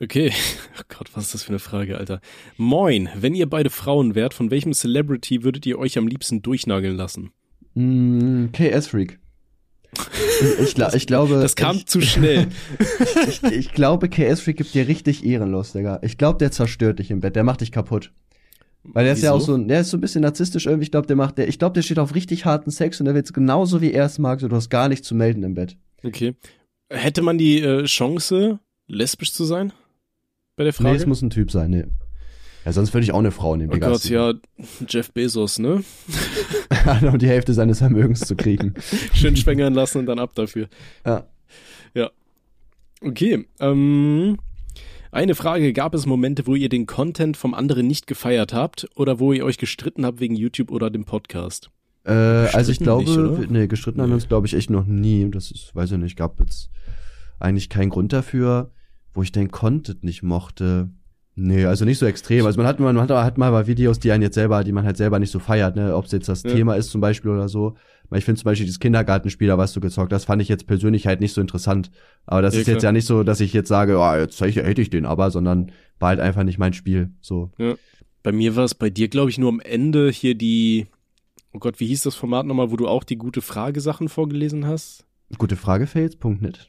Okay. Oh Gott, was ist das für eine Frage, Alter. Moin, wenn ihr beide Frauen wärt, von welchem Celebrity würdet ihr euch am liebsten durchnageln lassen? Mm, KS-Freak. Ich, ich, ich glaube, Das kam ich, zu schnell. ich, ich glaube, KS-Freak gibt dir richtig ehrenlos, Digga. Ich glaube, der zerstört dich im Bett, der macht dich kaputt. Weil der ist ja auch Wieso? so, ein- der ist so ein bisschen narzisstisch irgendwie. Ich glaube, der macht, der, ich glaube, der steht auf richtig harten Sex und der will es genauso wie er es mag, so du hast gar nichts zu melden im Bett. Okay. Hätte man die äh, Chance, lesbisch zu sein? Bei der Nee, Frage? es muss ein Typ sein, nee. Ja, sonst würde ich auch eine Frau nehmen, oh. Gott, ja, Jeff Bezos, ne? um die Hälfte seines Vermögens zu kriegen. Schön schwängern lassen und dann ab dafür. Ja. Okay, ähm, eine Frage, gab es Momente, wo ihr den Content vom anderen nicht gefeiert habt oder wo ihr euch gestritten habt wegen YouTube oder dem Podcast? Äh, also ich Gestritten glaube, nicht, nee, gestritten haben wir uns, glaube ich, echt noch nie. Das ist, weiß ich nicht, gab jetzt eigentlich keinen Grund dafür, wo ich den Content nicht mochte. Nee, also nicht so extrem. Also man hat, man hat, hat mal mal Videos, die einen jetzt selber, die man halt selber nicht so feiert, ne, ob es jetzt das Ja. Thema ist zum Beispiel oder so. Weil ich finde zum Beispiel dieses Kindergartenspiel, da was du gezockt hast, fand ich jetzt persönlich halt nicht so interessant. Aber das Ja, ist jetzt klar. ja nicht so, dass ich jetzt sage, oh, jetzt hätte ich den aber, sondern war halt einfach nicht mein Spiel. So. Bei mir war es bei dir, glaube ich, nur am Ende hier die, oh Gott, wie hieß das Format nochmal, wo du auch die gute Frage-Sachen vorgelesen hast? Gute Frage, Fails.net.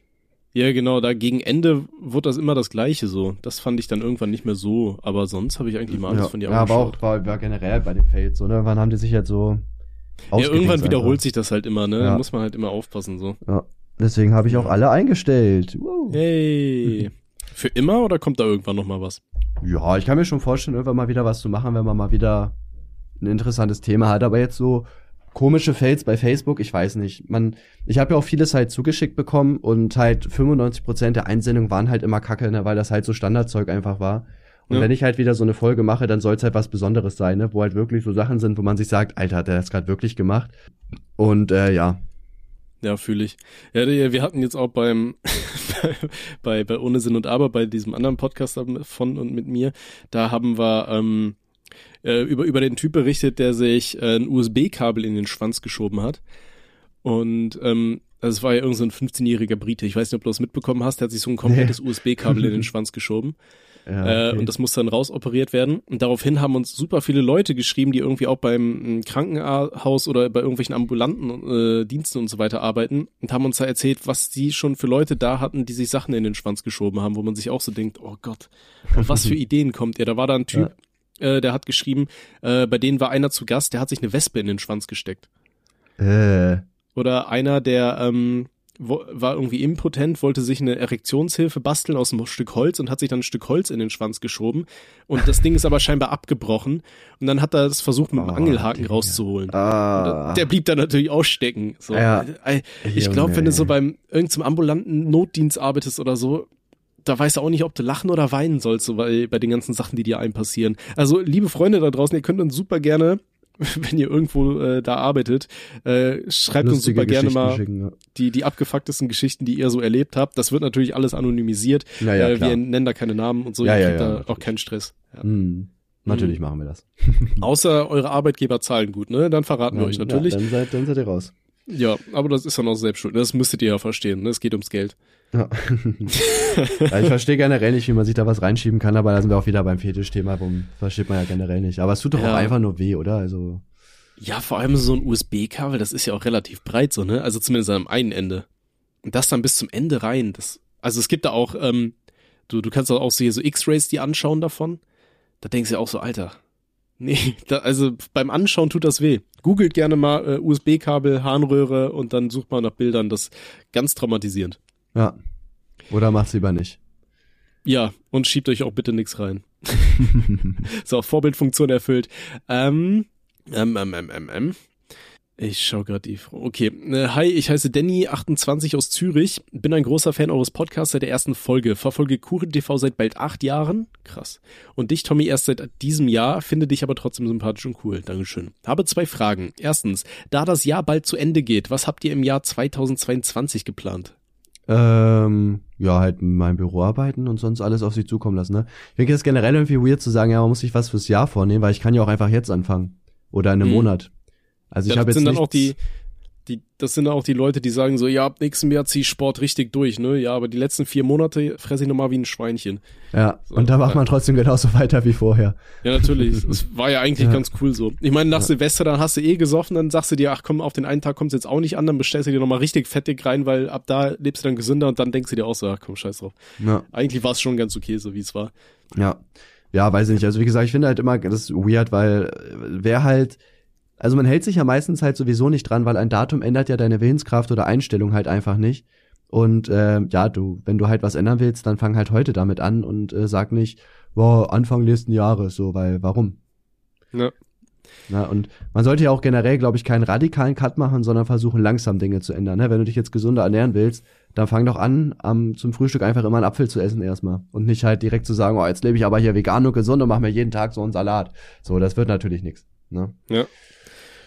Ja, genau, da gegen Ende wurde das immer das Gleiche so. Das fand ich dann irgendwann nicht mehr so, aber sonst habe ich eigentlich mal alles ja, von dir ja, aber auch war, war generell bei den Fails, so, ne? Wann haben die sich halt so Ja, irgendwann wiederholt einfach. sich das halt immer, ne? Ja. Da muss man halt immer aufpassen so. Ja. Deswegen habe ich auch alle eingestellt. Wow. Hey. Für immer oder kommt da irgendwann noch mal was? Ja, ich kann mir schon vorstellen, irgendwann mal wieder was zu machen, wenn man mal wieder ein interessantes Thema hat. Aber jetzt so komische Fails bei Facebook, ich weiß nicht. Man, ich habe ja auch vieles halt zugeschickt bekommen und halt 95% der Einsendungen waren halt immer kacke, ne, weil das halt so Standardzeug einfach war. Und Ja. wenn ich halt wieder so eine Folge mache, dann soll es halt was Besonderes sein, ne, wo halt wirklich so Sachen sind, wo man sich sagt, Alter, hat der das gerade wirklich gemacht? Und äh, ja, Ja, fühle ich. Ja, wir hatten jetzt auch beim bei, bei Ohne Sinn und Aber, bei diesem anderen Podcast von und mit mir, da haben wir ähm, äh, über, über den Typ berichtet, der sich äh, ein USB-Kabel in den Schwanz geschoben hat. Und ähm, also es war ja irgend so ein 15-jähriger Brite. Ich weiß nicht, ob du das mitbekommen hast. Der hat sich so ein komplettes USB-Kabel in den Schwanz geschoben. ja Äh, und das muss dann rausoperiert werden. Und daraufhin haben uns super viele Leute geschrieben, die irgendwie auch beim äh, Krankenhaus oder bei irgendwelchen ambulanten äh, Diensten und so weiter arbeiten und haben uns da erzählt, was die schon für Leute da hatten, die sich Sachen in den Schwanz geschoben haben, wo man sich auch so denkt, oh Gott, auf was für Ideen kommt ihr? Da war da ein Typ, äh, der hat geschrieben, äh, bei denen war einer zu Gast, der hat sich eine Wespe in den Schwanz gesteckt. äh, Oder einer, der ähm, wo, war irgendwie impotent, wollte sich eine Erektionshilfe basteln aus einem Stück Holz und hat sich dann ein Stück Holz in den Schwanz geschoben. Und das Ding ist aber scheinbar abgebrochen. Und dann hat er es versucht, mit dem Oh, Angelhaken Digga. rauszuholen. ah, Und Der blieb dann natürlich auch stecken. So. Ja. Ich glaube, wenn du so beim irgendeinem ambulanten Notdienst arbeitest oder so, da weißt du auch nicht, ob du lachen oder weinen sollst, so bei, bei den ganzen Sachen, die dir einem passieren. Also, liebe Freunde da draußen, ihr könnt uns super gerne, wenn ihr irgendwo äh, da arbeitet, äh, schreibt uns super gerne mal ja. die, die abgefucktesten Geschichten, die ihr so erlebt habt. Das wird natürlich alles anonymisiert. Ja, ja, äh, wir nennen da keine Namen und so. Ja, ihr ja, kriegt da natürlich. auch keinen Stress. Hm. Natürlich machen wir das. Außer eure Arbeitgeber zahlen gut, ne? Dann verraten wir euch natürlich. Ja, dann, seid, dann seid ihr raus. Ja, aber das ist dann auch selbst schuld. Das müsstet ihr ja verstehen. Ne? Es geht ums Geld. Ja. ja, ich verstehe generell nicht, wie man sich da was reinschieben kann, aber da sind wir auch wieder beim Fetischthema, warum versteht man ja generell nicht. Aber es tut doch Ja. auch einfach nur weh, oder? Also, Ja, vor allem so ein USB-Kabel, das ist ja auch relativ breit so, ne? Also zumindest am einen Ende. Und das dann bis zum Ende rein. Das, also es gibt da auch, ähm, du, du kannst auch so hier so X-Rays die anschauen davon. Da denkst du ja auch so, Alter. Nee, da, also beim Anschauen tut das weh. Googelt gerne mal äh, USB-Kabel, Harnröhre und dann sucht mal nach Bildern. Das ist ganz traumatisierend. Ja. Oder macht's lieber nicht. Ja, und schiebt euch auch bitte nix rein. so, Vorbildfunktion erfüllt. Ähm, ähm, ähm, ähm, ähm, ähm. Ich schau gerade die Frau. Okay. Äh, hi, ich heiße Danny28 aus Zürich. Bin ein großer Fan eures Podcasts seit der ersten Folge. Verfolge Kuchen TV seit bald acht Jahren. Krass. Und dich, Tommy, erst seit diesem Jahr. Finde dich aber trotzdem sympathisch und cool. Dankeschön. Habe zwei Fragen. Erstens, da das Jahr bald zu Ende geht, was habt ihr im Jahr 2022 geplant? Ähm, ja, halt in meinem Büro arbeiten und sonst alles auf sich zukommen lassen, ne? Ich denke, es generell irgendwie weird zu sagen, ja, man muss sich was fürs Jahr vornehmen, weil ich kann ja auch einfach jetzt anfangen. Oder in einem Hm. Monat. Also ich habe jetzt sind dann auch die, die, das sind auch die Leute, die sagen so, ja, ab nächstem Jahr zieh ich Sport richtig durch, ne? Ja, aber die letzten vier Monate fresse ich nochmal wie ein Schweinchen. Ja, So, und da macht ja. man trotzdem genauso weiter wie vorher. Ja, natürlich. Es war ja eigentlich Ja. ganz cool so. Ich meine, nach Silvester, dann hast du eh gesoffen, dann sagst du dir, ach komm, auf den einen Tag kommt's jetzt auch nicht an, dann bestellst du dir nochmal richtig fettig rein, weil ab da lebst du dann gesünder und dann denkst du dir auch so, ach komm, scheiß drauf. Ja. Eigentlich war es schon ganz okay, so wie es war. Ja. Ja, weiß ich nicht. Also wie gesagt, ich finde halt immer, das ist weird, weil äh, wer halt, also man hält sich ja meistens halt sowieso nicht dran, weil ein Datum ändert ja deine Willenskraft oder Einstellung halt einfach nicht. Und äh, ja, du, wenn du halt was ändern willst, dann fang halt heute damit an und äh, sag nicht, boah, Anfang nächsten Jahres, so, weil warum? Ja. Na, und man sollte ja auch generell, glaube ich, keinen radikalen Cut machen, sondern versuchen, langsam Dinge zu ändern. Ne? Wenn du dich jetzt gesunder ernähren willst, dann fang doch an, am, zum Frühstück einfach immer einen Apfel zu essen erstmal. Und nicht halt direkt zu sagen, oh, jetzt lebe ich aber hier vegan und gesund und mache mir jeden Tag so einen Salat. So, das wird natürlich nichts. Ne? Ja.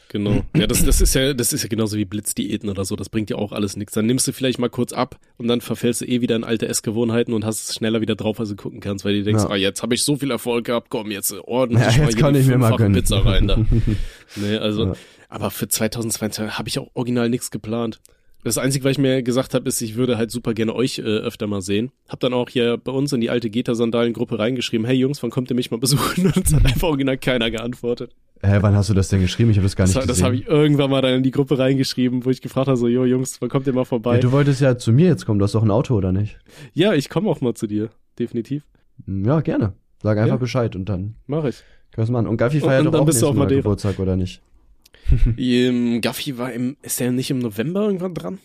Genau. Ja, das, das ist ja, das ist ja genauso wie Blitzdiäten oder so. Das bringt ja auch alles nichts. Dann nimmst du vielleicht mal kurz ab und dann verfällst du eh wieder in alte Essgewohnheiten und hast es schneller wieder drauf, als du gucken kannst, weil du denkst, Ja. ah, jetzt habe ich so viel Erfolg gehabt, komm, jetzt ordentlich Ja, mal jetzt hier kann ich mir mal gönnen. Pizza rein da. nee, also, Ja. aber für 2022 habe ich auch original nichts geplant. Das Einzige, was ich mir gesagt habe, ist, ich würde halt super gerne euch äh, öfter mal sehen. Hab dann auch hier bei uns in die alte Geta-Sandalen-Gruppe reingeschrieben, hey Jungs, wann kommt ihr mich mal besuchen? Und es hat einfach original keiner geantwortet. Hä, wann hast du das denn geschrieben? Ich habe das gar nicht Das, das gesehen. habe ich irgendwann mal dann in die Gruppe reingeschrieben, wo ich gefragt habe, so, jo Jungs, wann kommt ihr mal vorbei? ja, du wolltest ja zu mir jetzt kommen, du hast doch ein Auto, oder nicht? ja, ich komme auch mal zu dir, definitiv. Hm, Ja, gerne. Sag einfach Ja. Bescheid und dann Mach ich. können wir's machen. Und Gaffi Und- feiert und dann auch bist du nächstes Mal. Geburtstag, oder nicht? Ähm, Gaffi war im, ist der nicht im November irgendwann dran?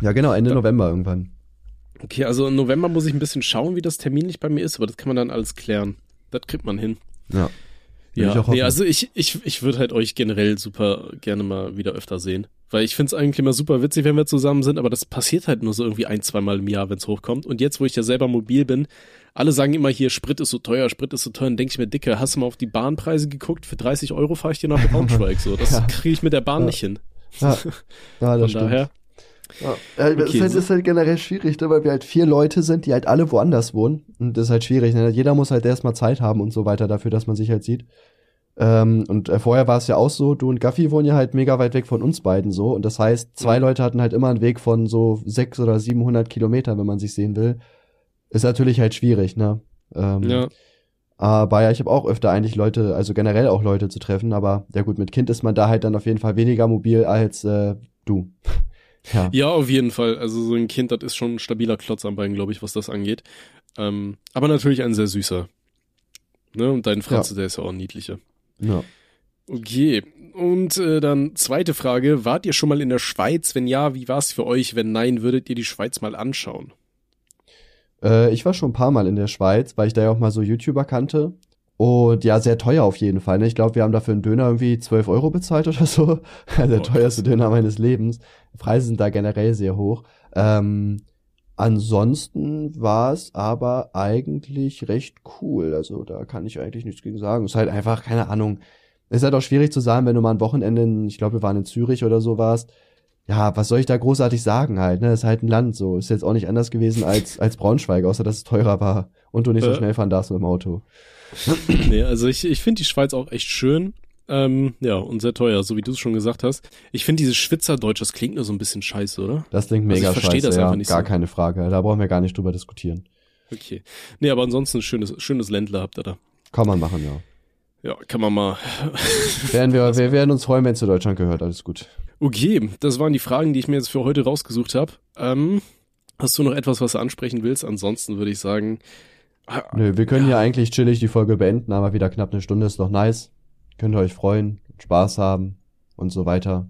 Ja, genau, Ende Da- November irgendwann. Okay, also im November muss ich ein bisschen schauen, wie das terminlich bei mir ist, aber das kann man dann alles klären. Das kriegt man hin. Ja. Will Ja, ich auch nee, also ich, ich, ich würde halt euch generell super gerne mal wieder öfter sehen. Weil ich find's eigentlich immer super witzig, wenn wir zusammen sind, aber das passiert halt nur so irgendwie ein, zweimal im Jahr, wenn's hochkommt. Und jetzt, wo ich ja selber mobil bin, alle sagen immer hier, Sprit ist so teuer, Sprit ist so teuer, dann denke ich mir, Dicke, hast du mal auf die Bahnpreise geguckt? Für 30 Euro fahre ich dir nach Braunschweig. So, das Ja. kriege ich mit der Bahn Ja. nicht hin. Ja, ja das Von daher, Ja, das Okay, ist, halt, ist halt generell schwierig, ne, weil wir halt vier Leute sind, die halt alle woanders wohnen. Und das ist halt schwierig. Ne? Jeder muss halt erstmal Zeit haben und so weiter dafür, dass man sich halt sieht. Ähm, und äh, vorher war es ja auch so, du und Gaffi wohnen ja halt mega weit weg von uns beiden so. Und das heißt, zwei. Leute hatten halt immer einen Weg von so sechs oder 700 Kilometer, wenn man sich sehen will. Ist natürlich halt schwierig, ne? Ähm, ja. Aber ja, ich habe auch öfter eigentlich Leute, also generell auch Leute zu treffen, aber ja gut, mit Kind ist man da halt dann auf jeden Fall weniger mobil als äh, du. ja. Ja, auf jeden Fall. Also so ein Kind, das ist schon ein stabiler Klotz am Bein, glaube ich, was das angeht. Ähm, aber natürlich ein sehr süßer. Ne? Und dein Franz, der ist ja auch ein niedlicher. ja. Okay. Und äh, dann zweite Frage. Wart ihr schon mal in der Schweiz? Wenn ja, wie war es für euch? Wenn nein, würdet ihr die Schweiz mal anschauen? Äh, ich war schon ein paar Mal in der Schweiz, weil ich da ja auch mal so YouTuber kannte. Und ja, sehr teuer auf jeden Fall. Ne? Ich glaube, wir haben dafür einen Döner irgendwie 12 Euro bezahlt oder so. der Boah, teuerste Döner meines Lebens. Preise sind da generell sehr hoch. Ähm, ansonsten war es aber eigentlich recht cool. Also da kann ich eigentlich nichts gegen sagen. Es ist halt einfach, keine Ahnung. Ist halt auch schwierig zu sagen, wenn du mal ein Wochenende, in, ich glaube, wir waren in Zürich oder so warst. Ja, was soll ich da großartig sagen halt, ne? Ist halt ein Land so. Ist jetzt auch nicht anders gewesen als, als Braunschweig, außer dass es teurer war und du nicht so Äh. schnell fahren darfst mit dem Auto. nee, also ich, ich finde die Schweiz auch echt schön. Ähm, ja, und sehr teuer, so wie du es schon gesagt hast. Ich finde dieses Schwitzerdeutsch, das klingt nur so ein bisschen scheiße, oder? Das klingt Also ich mega versteh scheiße, das ja, einfach nicht gar so. keine Frage. Da brauchen wir gar nicht drüber diskutieren. Okay. Nee, aber ansonsten ein schönes, schönes Ländler habt ihr da. Kann man machen, ja. Ja, kann man mal. Werden wir, wir werden uns freuen, wenn es zu Deutschland gehört. Alles gut. Okay, das waren die Fragen, die ich mir jetzt für heute rausgesucht habe. Ähm, hast du noch etwas, was du ansprechen willst? Ansonsten würde ich sagen, Nö, wir können ja. eigentlich chillig die Folge beenden, aber wieder knapp eine Stunde ist doch nice. Könnt ihr euch freuen, Spaß haben und so weiter.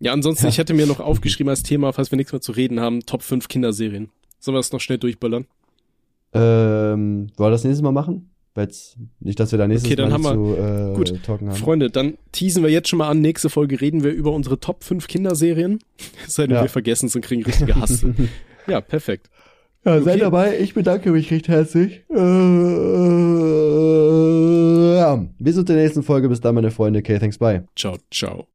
ja, ansonsten, ich hätte mir noch aufgeschrieben als Thema, falls wir nichts mehr zu reden haben, Top 5 Kinderserien. Sollen wir das noch schnell durchballern? Ähm, wollen wir das nächstes Mal machen? Weil's nicht, dass wir da nächstes Okay, dann Mal haben zu äh, Gut. talken haben. Freunde, dann teasen wir jetzt schon mal an. Nächste Folge reden wir über unsere Top 5 Kinderserien. Es sei denn, Ja. wir vergessen es und kriegen richtige Hass. ja, perfekt. Ja, seid Okay. dabei. Ich bedanke mich recht herzlich. Äh, ja. Bis zur nächsten Folge. Bis dann, meine Freunde. Okay, thanks, bye. Ciao, ciao.